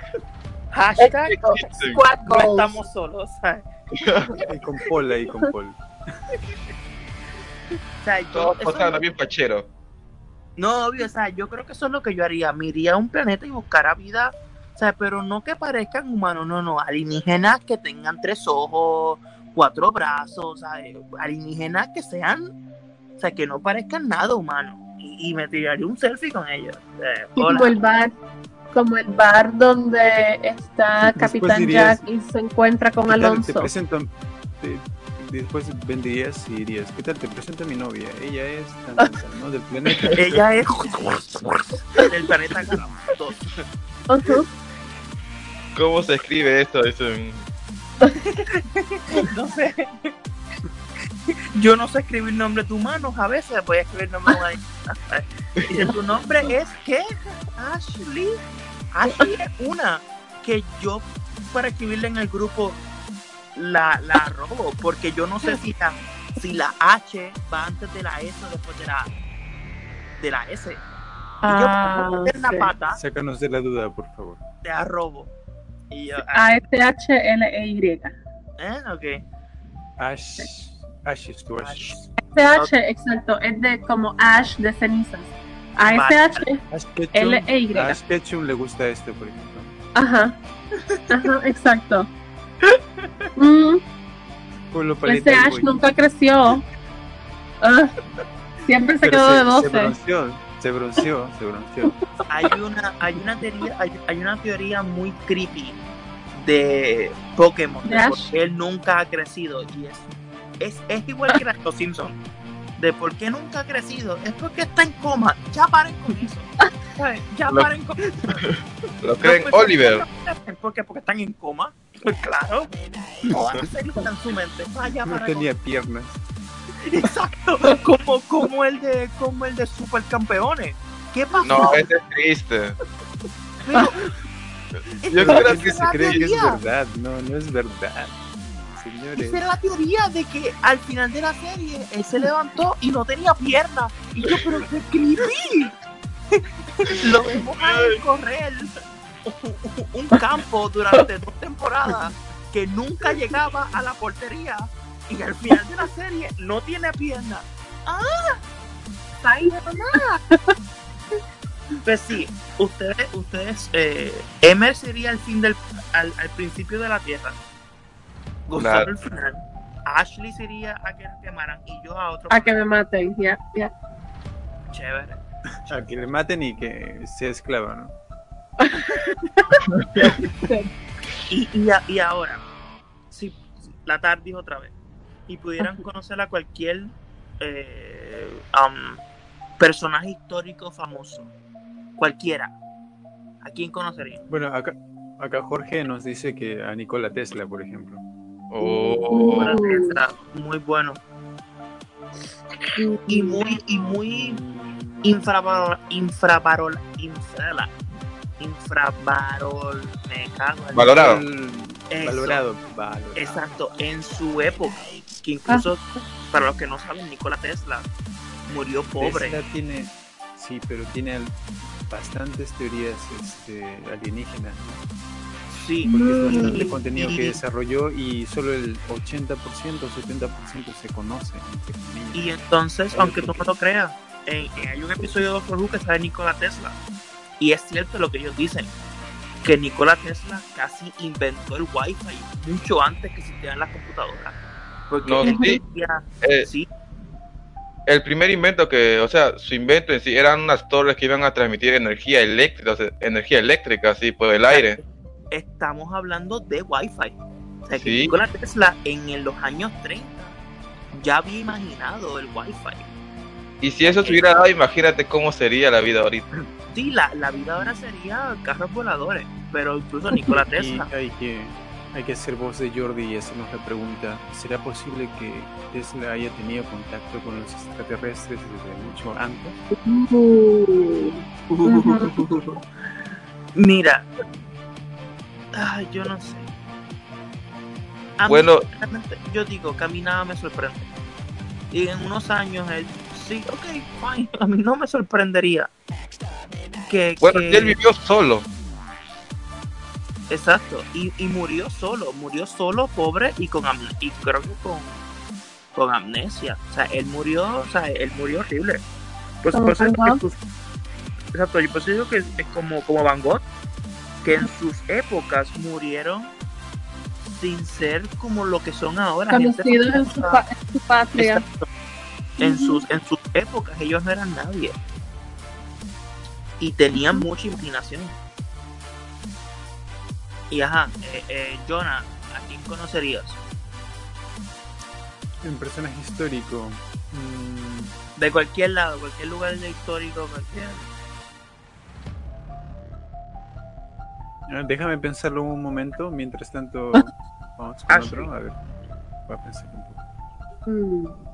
Hashtag no estamos solos, ¿sabes? Ahí con Paul, ahí con Paul. O sea, yo, bien fachero. No, obvio, o sea, yo creo que eso es lo que yo haría. Me iría a un planeta y buscara vida, o sea, pero no que parezcan humanos, no, no, alienígenas que tengan tres ojos, cuatro brazos, ¿sabes? Alienígenas que sean, o sea, que no parezcan nada humano. Y, y me tiraría un selfie con ellos. Eh, como el bar, como el bar donde está Capitán dirías, Jack y se encuentra con ¿Qué tal? Te Alonso. presento. te- después vendrías y dirías, ¿qué tal? Te presento a mi novia. Ella es tan, tan, tan, ¿no? del planeta. Ella es del planeta. Ujú. ¿Cómo se escribe esto? No sé. Yo no sé escribir nombres de humanos, a veces voy a escribir nombres de. Dice, tu nombre es ¿qué? Ashley. Ashley es una que yo para escribirle en el grupo la, la robo, porque yo no sé si la, si la H va antes de la S o después de la, de la S. Y yo Ah, sí. pata Sácanos de la duda, por favor. de arrobo. Y yo, ah, A-S-H-L-E-Y. ¿eh? Ok. Ash. Ash es tu Ash. S-H, exacto, es de como Ash de cenizas. A-S-H, Ash Ketchum. L-E-Y. A Ash Ketchum le gusta este, por ejemplo. Ajá. Ajá, exacto. Mm, ese Ash nunca creció. Ah, siempre se Pero quedó de Se 12. bronceó, se bronceó, se bronceó. hay una hay una teoría hay, hay una teoría muy creepy de Pokémon de ¿De por Ash? qué él nunca ha crecido y es es, es igual que de los Simpsons de por qué nunca ha crecido es porque está en coma ya paren con eso ya Lo- paren con eso Lo creen No, pues, Oliver. ¿por qué? porque están en coma claro no van a en su mente vaya No para tenía piernas. exacto como como el de como el de supercampeones ¿qué pasó? No, ese es triste. Pero- Yo creo que se cree que es verdad. No, no es verdad. Señores. Esa era la teoría de que al final de la serie él se levantó y no tenía piernas. Y yo, pero qué creepy. Lo vemos a él correr un campo durante dos temporadas que nunca llegaba a la portería. Y al final de la serie no tiene piernas. ¡Ah! ¡Ay, mamá! Pues sí, ustedes, ustedes, eh, Emer sería el fin del, al, al principio de la Tierra. Claro. el final. Ashley sería a que la quemaran y yo a otro. A que me maten, ya, ya. Chévere. A que le maten y que sea esclava, ¿no? Y, y, a- y ahora, si la TARDIS otra vez, y pudieran conocer a cualquier eh, um, personaje histórico famoso, cualquiera, ¿a quién conocerían? Bueno, acá, acá Jorge nos dice que a Nikola Tesla, por ejemplo. Oh, Nikola Tesla, muy bueno. Y muy, y muy infravalor, infravalor, infravalor, me cago en- Valorado. Eso. Valorado, valorado. Exacto, en su época, que incluso, para los que no saben, Nikola Tesla murió pobre. Tesla tiene, sí, pero tiene bastantes teorías este, alienígenas. Sí, porque es Mm. bastante contenido que desarrolló y solo el 80% o 70% se conoce. Y entonces, aunque tú no lo creas, en- en- hay un episodio de Doctor Who que sale Nikola Tesla. Y es cierto lo que ellos dicen, que Nikola Tesla casi inventó el Wi-Fi mucho antes que existieran las computadoras. Porque No, él sí. decía- Eh, sí, El primer invento que, o sea, su invento en sí eran unas torres que iban a transmitir energía eléctrica, o sea, energía eléctrica así por el aire. estamos hablando de Wi-Fi. O sea, que Sí. Nikola Tesla en los años 30 ya había imaginado el Wi-Fi. Y si eso se hubiera dado, imagínate cómo sería la vida ahorita. Sí, la, la vida ahora sería carros voladores, pero incluso Nikola Y Tesla. hay que, hay que hacer voz de Jordi y hacernos la pregunta, ¿será posible que Tesla haya tenido contacto con los extraterrestres desde mucho antes? Mira, ay, yo no sé. A mí, Bueno. realmente, yo digo que a mí nada me sorprende. Y en unos años, él, sí, ok, fine, a mí no me sorprendería. Que, Bueno, que- él vivió solo. Exacto, y, y murió solo, murió solo, pobre y con y creo que con, con amnesia. O sea, él murió, o sea, él murió horrible. Pues, ¿Como por eso que Gogh? sus- exacto, yo por eso digo que es, es como, como Van Gogh, que en sus épocas murieron sin ser como lo que son ahora. Conocidos en su, en patria. Exacto. En sus, en sus épocas ellos no eran nadie. Y tenían mucha imaginación. Y ajá, eh, eh, Jonah, ¿a quién conocerías? Un personaje histórico. mm, De cualquier lado, cualquier lugar de histórico, cualquier. ah, déjame pensarlo un momento, mientras tanto vamos con Ah, otro. sí. A ver, voy a pensar un poco. Mm.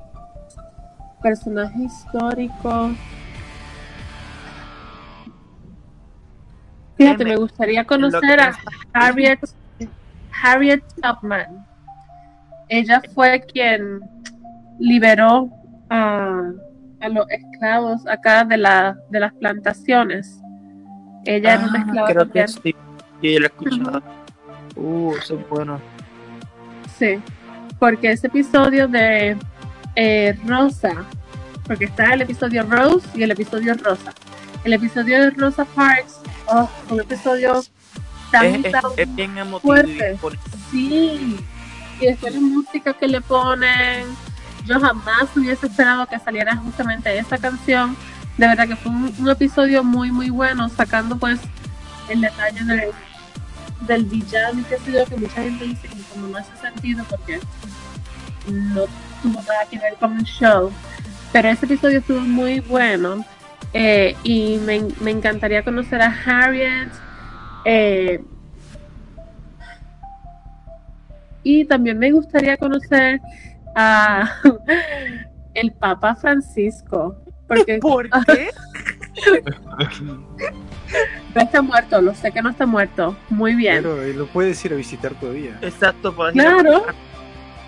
Personaje histórico. Fíjate, me gustaría conocer a. Harriet, Harriet Tubman. Ella fue quien liberó a, a los esclavos acá de, la, de las plantaciones. Ella era una Ah, esclava creo que sí. Yo lo he escuchado. Uh, eso es bueno. Sí, porque ese episodio de eh, Rosa, porque está el episodio Rose y el episodio Rosa. El episodio de Rosa Parks, oh, un episodio tan, Es, es- tan es bien emotivo. fuerte. Sí, y después la música que le ponen, yo jamás hubiese esperado que saliera justamente esa canción. De verdad que fue un, un episodio muy, muy bueno, sacando pues el detalle de, del villano y qué sé yo, que mucha gente dice que como no hace sentido porque no tuvo nada que ver con el show. Pero ese episodio estuvo muy bueno eh, y me, me encantaría conocer a Harriet. eh, y también me gustaría conocer a el Papa Francisco. Porque ¿Por qué? no está muerto, lo sé que no está muerto. Muy bien. Pero él lo puedes ir a visitar todavía. Exacto, por Claro,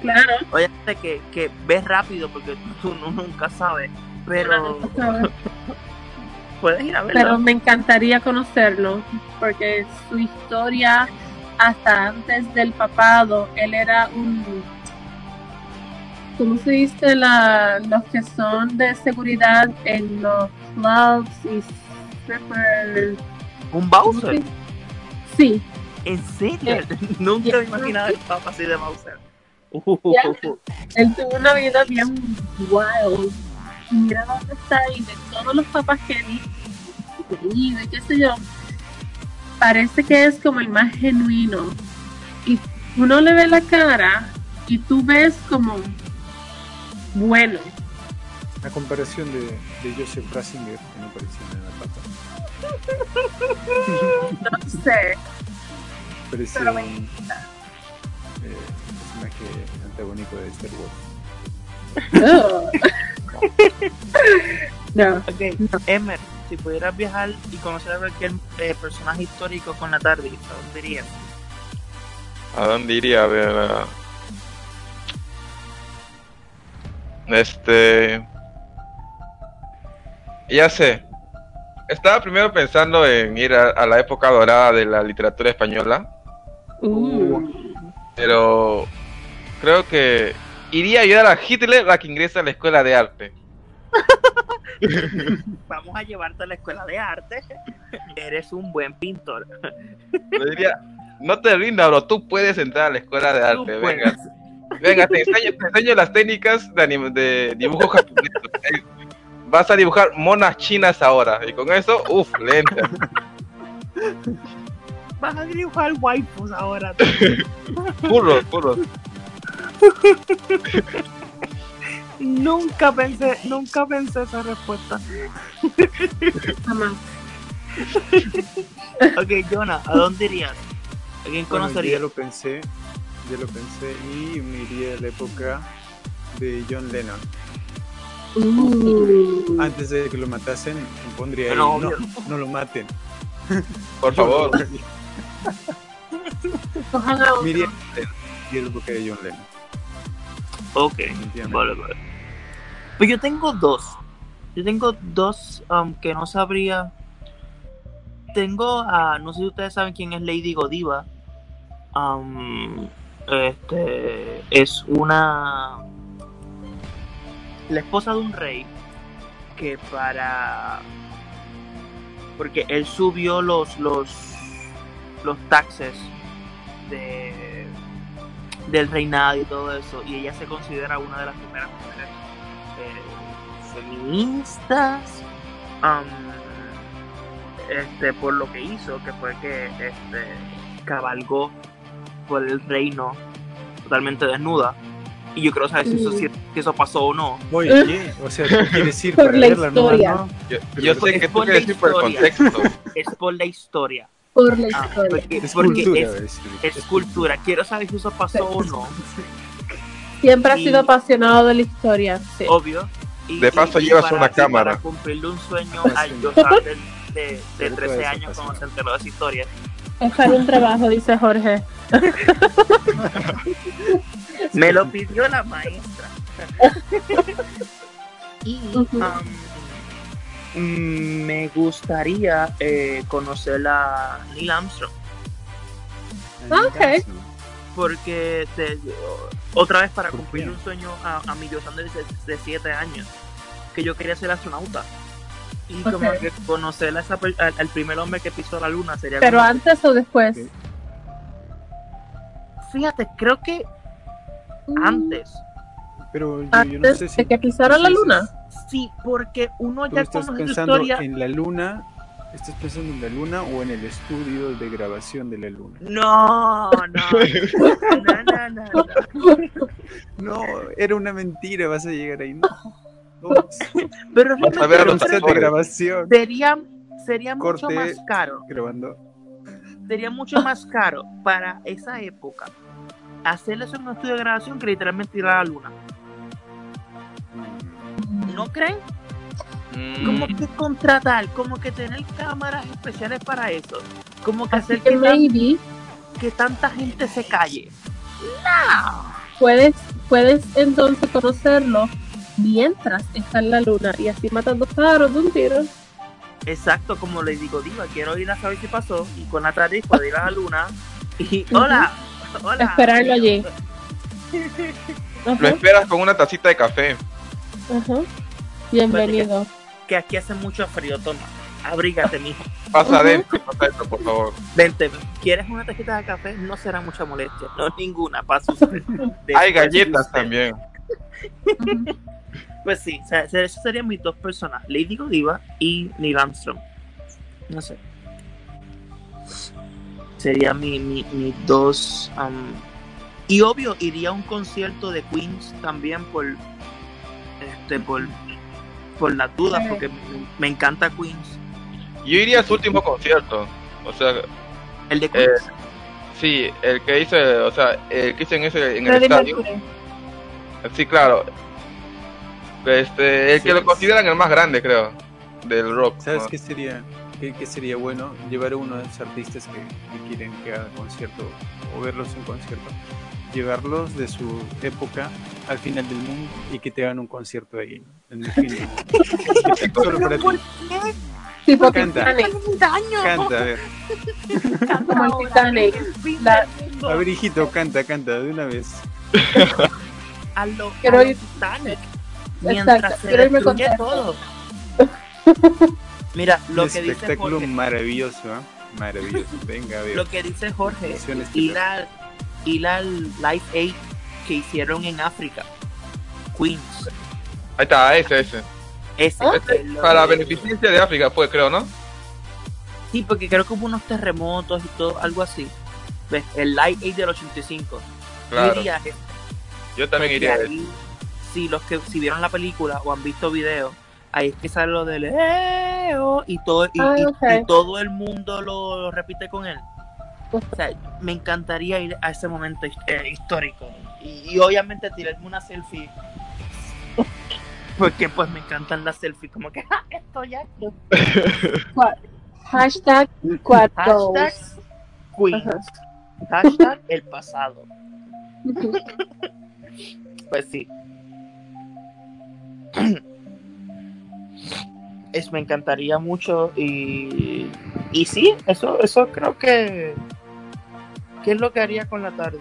claro. Obviamente que, que ves rápido porque tú no- nunca sabes, pero puedes ir a verlo. Pero me encantaría conocerlo, porque su historia, hasta antes del papado, él era un. ¿Cómo se dice? La, los que son de seguridad en los clubs y strippers. ¿Un Bowser? Sí. ¿En serio? Nunca me imaginaba el papa así de Bowser. Él tuvo una vida bien wild. Mira dónde está y de todos los papás que vi, y qué sé yo. parece que es como el más genuino. Y uno le ve la cara y tú ves como bueno. A comparación de, de Joseph Ratzinger, que no parecía nada pata. No sé. Parecía Pero me personaje antagónico de Star Wars. No. Ok, Emer, si pudieras viajar y conocer a cualquier eh, personaje histórico con la tarde, ¿a dónde irías? ¿A dónde iría? A ver. a- Este. Ya sé. Estaba primero pensando en ir a, a la época dorada de la literatura española, Uh. pero creo que iría a ayudar a Hitler a que ingrese a la escuela de arte. Vamos a llevarte a la escuela de arte. Eres un buen pintor. Le diría, no te rindas, bro, tú puedes entrar a la escuela de arte, venga. Venga, te enseño, te enseño las técnicas de, dibujo japonés. Vas a dibujar monas chinas ahora, y con eso, uff, lenta. Vas a dibujar waifus ahora. Puro, puro. nunca pensé, nunca pensé esa respuesta. Jamás. ok, Jonah, ¿a dónde irías? ¿A quién Bueno, conocerías? ya lo pensé, ya lo pensé y me iría a la época de John Lennon. Uh. Antes de que lo matasen, me pondría ahí, No, no, obvio. no lo maten. Por favor. A la época de John Lennon. Ok, vale, vale. Pues yo tengo dos. Yo tengo dos um, que no sabría. Tengo a. No sé si ustedes saben quién es Lady Godiva. Um, este. Es una. La esposa de un rey. Que para. Porque él subió los. los. los taxes. De del reinado y todo eso, y ella se considera una de las primeras mujeres eh, feministas, am, este, por lo que hizo, que fue que este, cabalgó por el reino totalmente desnuda. Y yo creo saber si eso, si, eso pasó o no. Oye, ¿qué? O sea, tú quieres ir Por para la historia. ¿no? Yo, yo sé que tú por la quieres ir por el historia. contexto. Es por la historia. Por la Ah, historia. porque, Es porque cultura, es, es- es cultura. Quiero saber si eso pasó o no. Siempre ha y- sido apasionado de la historia. Sí. obvio. Y- De paso y- y llevas para- una y cámara. Para cumplirle un sueño Ah, al sí. Joseph de, de, de Pero 13 todo eso años cuando fascina. se enteró de esa historia. Es para un trabajo, dice Jorge. Me lo pidió la maestra. y um, me gustaría eh, conocer a Neil Armstrong. Ok. Porque te- otra vez para ¿Por cumplir qué? un sueño a, a mi Dios de 7 años, que yo quería ser astronauta. Y como que conocer a esa per- al, al primer hombre que pisó la luna sería Pero como- antes o después. Fíjate, creo que antes. Pero yo, yo no Antes sé si. de que pisara no la sé si luna. Sí, porque uno ¿Tú ya estás conoce pensando historia. en la luna? ¿Estás pensando en la luna o en el estudio de grabación de la luna? No, no, no, no, no, no. No, era una mentira, vas a llegar ahí. No. Pero a ver un set de grabación. sería, sería mucho más caro. Grabando. Sería mucho más caro para esa época hacerles un estudio de grabación que literalmente ir a la luna. ¿No creen? Mm, Como que contratar, como que tener cámaras especiales para eso. Como que Así hacer que que, tan- maybe que tanta gente se calle. No. puedes, puedes entonces conocerlo mientras está en la luna y así matando pájaros de un tiro. Exacto, como le digo, Diva, quiero ir a saber qué pasó y con la tarde puedo ir a la luna y hola, hola. Esperarlo allí. Lo esperas con una tacita de café. ajá. Bienvenido. Que aquí hace mucho frío, toma. Abrígate, mijo. Pasa adentro, pasa adentro, por favor. Vente, ¿quieres una tarjeta de café? No será mucha molestia, no ninguna, para sus Hay galletas también. Pues sí, o sea, esos serían mis dos personas, Lady Godiva y Neil Armstrong. No sé. Sería mi, mi, mis dos. am, y obvio, iría a un concierto de Queens también por. Este, por. Por las dudas, porque me, encanta Queens. Yo iría a su último concierto. O sea, El de eh, Queens. sí, el que hice, o sea, el que hice en ese en el estadio. Mercury. Sí, claro. Este, el que lo consideran el más grande, creo, del rock. ¿Sabes ¿no? qué sería, qué, qué sería bueno? Llevar a uno de esos artistas que, que quieren que haga concierto o verlos en concierto, llevarlos de su época al final del mundo y que te hagan un concierto ahí, ¿no? en el fin del mundo. Solo para ti. Tipo Canta. Titanic. Canta, a ver. Como el Titanic. La- A ver, hijito, canta, canta, de una vez. A lo, Quiero a lo ir- Titanic. Exacto, Mientras se quiero irme destruye todo. Mira, lo Un que dice espectáculo Jorge. maravilloso, ¿ah? Maravilloso. Venga, a ver. Lo que dice Jorge, ir al, ir al Live Aid que hicieron en África, Queens. Ahí está, ese, ese. Ese, Este, lo para la de- beneficencia de África fue, creo, ¿no? Sí, porque creo que hubo unos terremotos y todo, algo así. ¿Ves? El Live Aid del 85. Yo Claro. iría a ese, Yo también porque iría a sí, los que si vieron la película o han visto videos, ahí es que sale lo del "Eh-oh", y todo, y, Ah, y- todo el mundo lo, lo repite con él. O sea, me encantaría ir a ese momento eh, histórico. Y, y obviamente tirarme una selfie. Porque pues me encantan las selfies, como que "Ja, estoy aquí. Hashtag quad Hashtag. Queens. Hashtag el pasado. Pues sí. Es, me encantaría mucho y, y sí, eso, eso creo que, que es lo que haría con la tarde.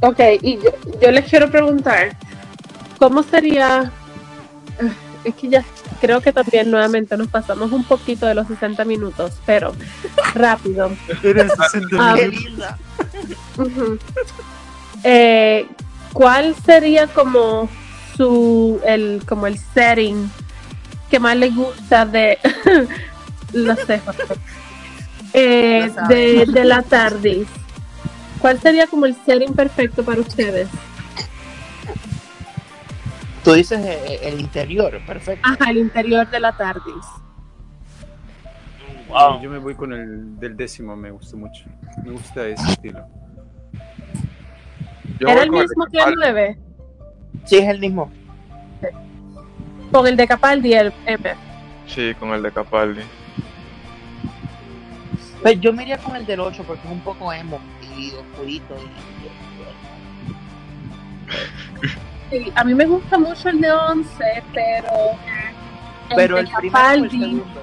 Ok, y yo, yo les quiero preguntar, ¿cómo sería? Es que ya creo que también nuevamente nos pasamos un poquito de los 60 minutos, pero rápido. 60 Ah, ¡Qué minutos. linda! Ujú. Eh, ¿Cuál sería como su el como el setting que más le gusta de lo sé, Jorge. Eh, de, de la TARDIS? ¿Cuál sería como el setting perfecto para ustedes? Tú dices eh, el interior, perfecto. Ajá, el interior de la TARDIS. Wow. Yo me voy con el del décimo, me gusta mucho. Me gusta ese estilo. Yo ¿Era el mismo de que el Capaldi. 9? Sí, es el mismo. Con el de Capaldi, el M. Sí, con el de Capaldi. Pues yo me iría con el del 8 porque es un poco emo y oscurito. Y, Sí, a mí me gusta mucho el de 11, pero el pero de el primero o el Capaldi, segundo.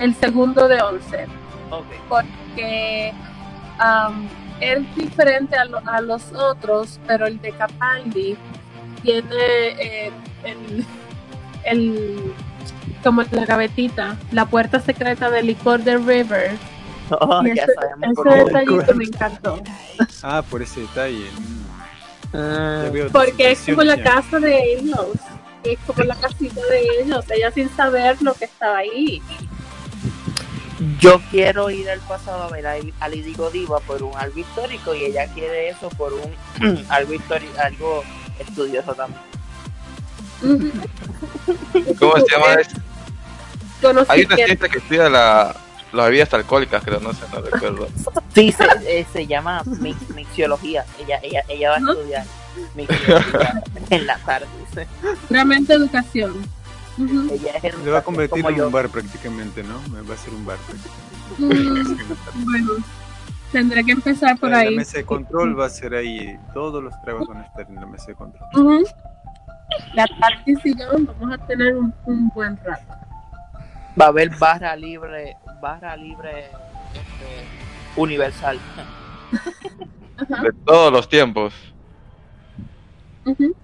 el segundo de 11. Ok. porque am, es diferente a, lo- a los otros, pero el de Capaldi tiene eh, el, el- como la gavetita, la puerta secreta del licor de River. Oh, Y ya ese, sabemos ese por qué. detallito me encantó. Ah, por ese detalle. mm. Ah, Porque es como la casa de ellos. Es como la casita de ellos. Ella sin saber lo que estaba ahí. Yo quiero ir al pasado a ver a, a Lady Godiva por un algo histórico y ella quiere eso por un algo histórico, algo estudioso también. ¿Cómo se llama? Es- Conocí Hay una ciencia que estudia la, las bebidas alcohólicas, creo, no sé, no recuerdo. Sí, se, eh, se llama mix- mixiología. Ella, ella, ella va a estudiar mixiología en la tarde. Realmente educación. Ella es Se va a convertir en yo. un bar prácticamente, ¿no? Va a ser un bar prácticamente. Mm, bueno, tendré que empezar por La ahí. mesa de control va a ser ahí. Todos los tragos van a estar en la mesa de control. Ujú. La tarde y yo vamos a tener un, un buen rato. Va a haber barra libre, barra libre este, universal. De todos los tiempos.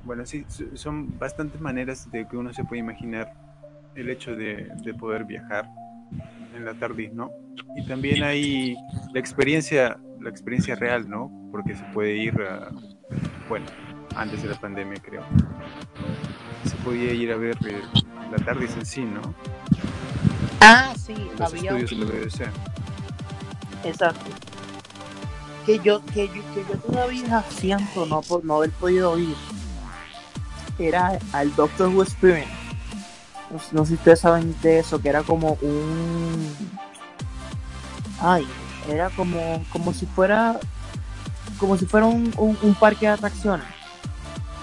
Bueno, sí, so- son bastantes maneras de que uno se puede imaginar el hecho de, de poder viajar en la tarde, ¿no? Y también hay la experiencia, la experiencia real, ¿no? Porque se puede ir a, bueno, antes de la pandemia creo. Se podía ir a ver eh, la tarde en sí, ¿no? Ah, sí, Los había estudios BBC. Exacto. Que yo, que yo, que yo todavía siento no por no haber podido oír. Era al Doctor Who Experience. No, no sé si ustedes saben de eso, que era como un. Ay, era como, como si fuera. Como si fuera un, un, un parque de atracciones.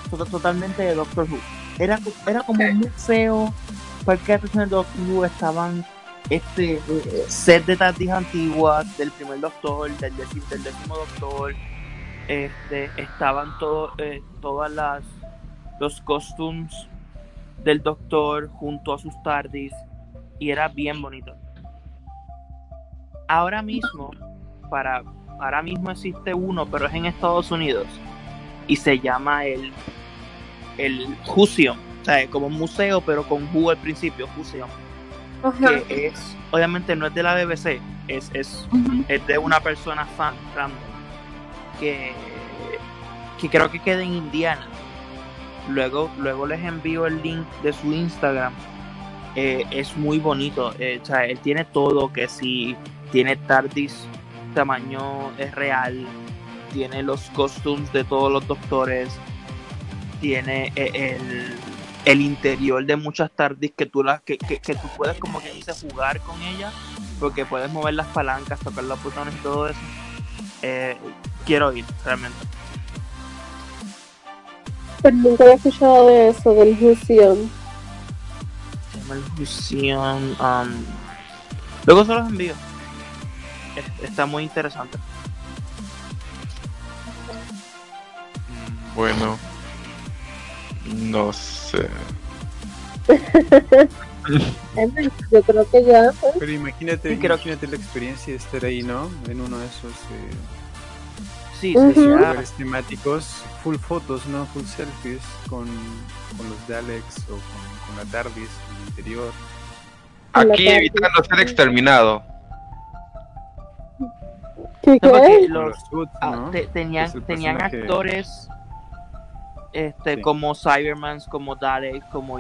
Tot- Totalmente de Doctor Who. Era, era como un museo, parque de atracciones de Doctor Who. Estaban este eh, set de TARDIS antiguas del primer doctor, del, décimo, doctor, este, estaban todo, eh, todas las los costumes del doctor junto a sus TARDIS y era bien bonito. Ahora mismo, para ahora mismo existe uno, pero es en Estados Unidos y se llama el el o sea, como un museo pero con Who al principio, Museum Ajá. que es, obviamente no es de la BBC, es, es, es de una persona fan random que, que creo que queda en Indiana. Luego, luego les envío el link de su Instagram. Eh, es muy bonito. eh, o sea, él tiene todo, que si tiene TARDIS tamaño es real, tiene los costumes de todos los doctores, tiene eh, el, el interior de muchas TARDIS que tú las que, que, que tú puedes como que dice jugar con ellas porque puedes mover las palancas tocar los botones y todo eso. Eh, quiero ir realmente. Pero nunca había escuchado de eso, del museum. se llama el Museum um, luego se los envío. Es- está muy interesante. Bueno, no sé. Yo creo que ya. pues. Pero imagínate, Sí, creo- imagínate la experiencia de estar ahí, ¿no? En uno de esos eh, sí, sí, sí, ah, lugares temáticos, full fotos, ¿no? Full selfies con, con los Daleks o con, con la TARDIS en el interior. Aquí evitando ser exterminado. ¿Qué, los- Los suits, ah, ¿no? te- tenían, tenían personaje- actores este Sí. como Cybermans, como Dalek, como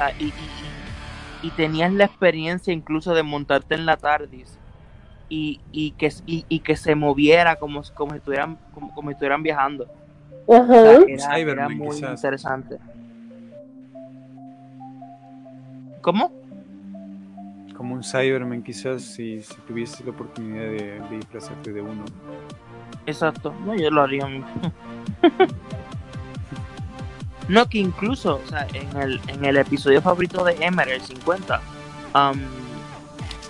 ah, y, y, y- y tenías la experiencia incluso de montarte en la TARDIS y, y que y, y que se moviera como, como si estuvieran como, como si estuvieran viajando. O sea, era, muy quizás. interesante. ¿Cómo? Como un Cyberman quizás si, si tuvieses la oportunidad de, de disfrazarte de uno. Exacto, no, yo lo haría. no, que incluso, o sea, en el, en el episodio favorito de Emer, el 50, am,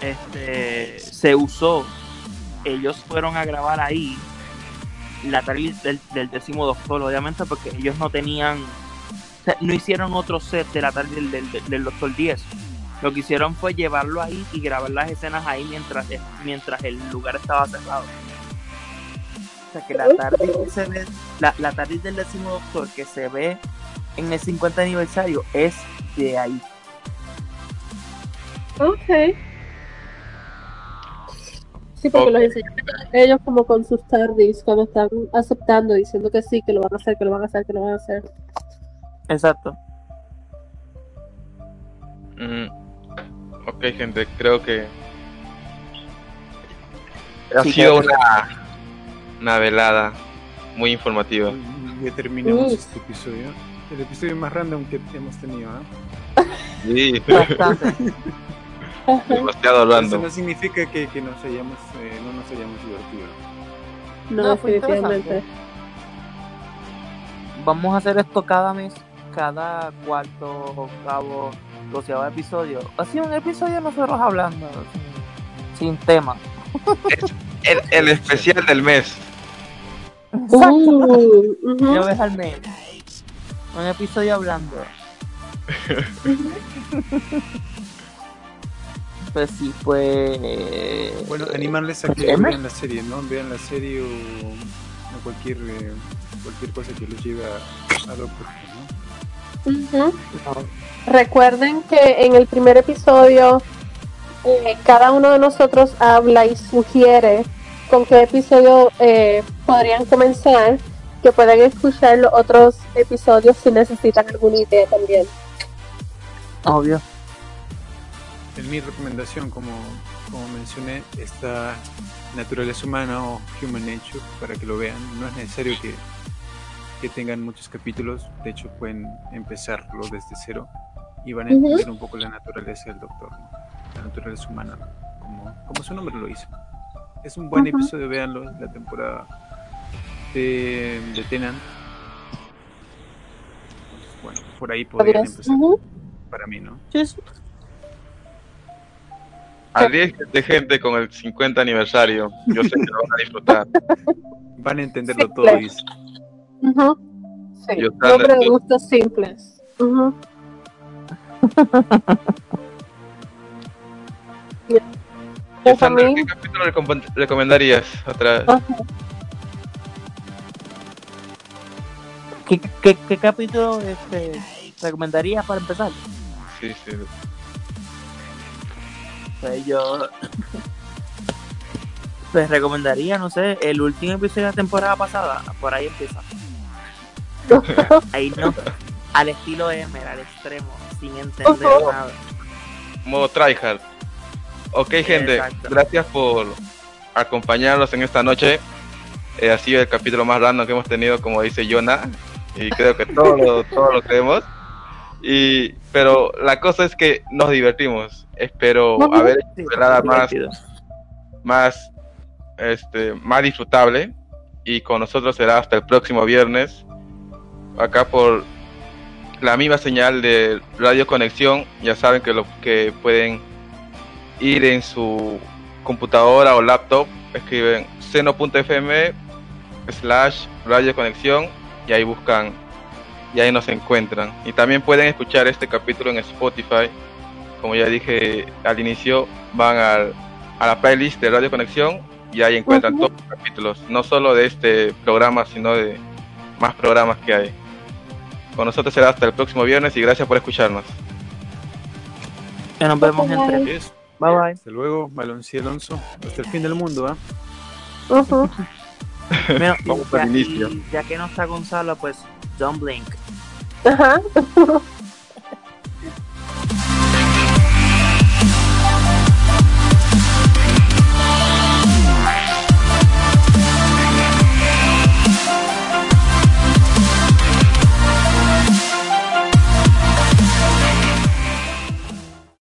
este, se usó, ellos fueron a grabar ahí la tardis del, del décimo doctor, obviamente, porque ellos no tenían, o sea, no hicieron otro set de la tarde del, del, del doctor 10. Lo que hicieron fue llevarlo ahí y grabar las escenas ahí mientras, mientras el lugar estaba cerrado. O sea que la TARDIS que se ve, la, la TARDIS del décimo doctor que se ve en el 50 aniversario es de ahí. Ok. Sí, porque los enseñan ellos como con sus tardis cuando están aceptando, diciendo que sí, que lo van a hacer, que lo van a hacer, que lo van a hacer. Exacto. Mm, ok, gente, creo que ha Sí, sido una, una velada muy informativa. Ya terminamos Uh. este episodio. El episodio más random que hemos tenido, ¿ah? Sí, Bastante. demasiado Eso random. no significa que, que nos hayamos, eh, no nos hayamos divertido. No, No, definitivamente. Vamos a hacer esto cada mes, cada cuarto, octavo, doceavo episodio. Así un episodio nosotros hablando, sin, sin tema. El, el especial del mes. Uh, ujú. Una vez al mes. Un episodio hablando. pues sí, pues. Bueno, animarles a que vean la serie, ¿no? Vean la serie o, o cualquier, eh, cualquier cosa que los lleve a, a Who, ¿no? Ujú. Recuerden que en el primer episodio eh, cada uno de nosotros habla y sugiere con qué episodio eh, podrían comenzar, que pueden escuchar los otros episodios si necesitan alguna idea también. Obvio. En mi recomendación, como, como mencioné, está Naturaleza Humana o Human Nature para que lo vean. No es necesario que, que tengan muchos capítulos, de hecho pueden empezarlo desde cero y van a entender un poco la naturaleza del doctor, ¿no? la naturaleza humana, como, como su nombre lo dice. Es un buen Ujú. episodio, véanlo, la temporada de, de Tenant. Bueno, por ahí podrían empezar, ujú. para mí, ¿no? Arriesguense gente con el 50 aniversario. Yo sé que lo van a disfrutar. Van a entenderlo Sí, todo, claro. dice. Ujú. Sí, Yo de gustos simples. Ujú. Ya. Y Sandra, ¿qué capítulo recom- recomendarías? Otra... Ajá. ¿Qué, qué, qué capítulo este, recomendarías para empezar? Sí, sí. Pues yo pues recomendaría, no sé, el último episodio de la temporada pasada, por ahí empieza. Ahí no, al estilo Emer, al extremo, sin entender nada. Modo tryhard. Ok, gente, Exacto. gracias por acompañarnos en esta noche. Eh, ha sido el capítulo más random que hemos tenido, como dice Jonah, y creo que todo lo, todo lo creemos. Y, pero la cosa es que nos divertimos. Espero Ujú. haber hecho Sí, velada más, más, este, más disfrutable. Y con nosotros será hasta el próximo viernes, acá por la misma señal de Radio Conexión. Ya saben que lo que pueden ir en su computadora o laptop, escriben seno.fm slash radio conexión y ahí buscan y ahí nos encuentran. Y también pueden escuchar este capítulo en Spotify. Como ya dije al inicio, van al- a la playlist de Radio Conexión y ahí encuentran todos los capítulos, no solo de este programa, sino de más programas que hay. Con nosotros será hasta el próximo viernes y gracias por escucharnos. Que nos vemos, gente. Bye bye. Hasta luego, Baloncí Alonso. Hasta el fin del mundo, ¿ah? Ujú. Bueno, Vamos ya, al inicio. y ya que no está Gonzalo, pues don't blink. Ajá.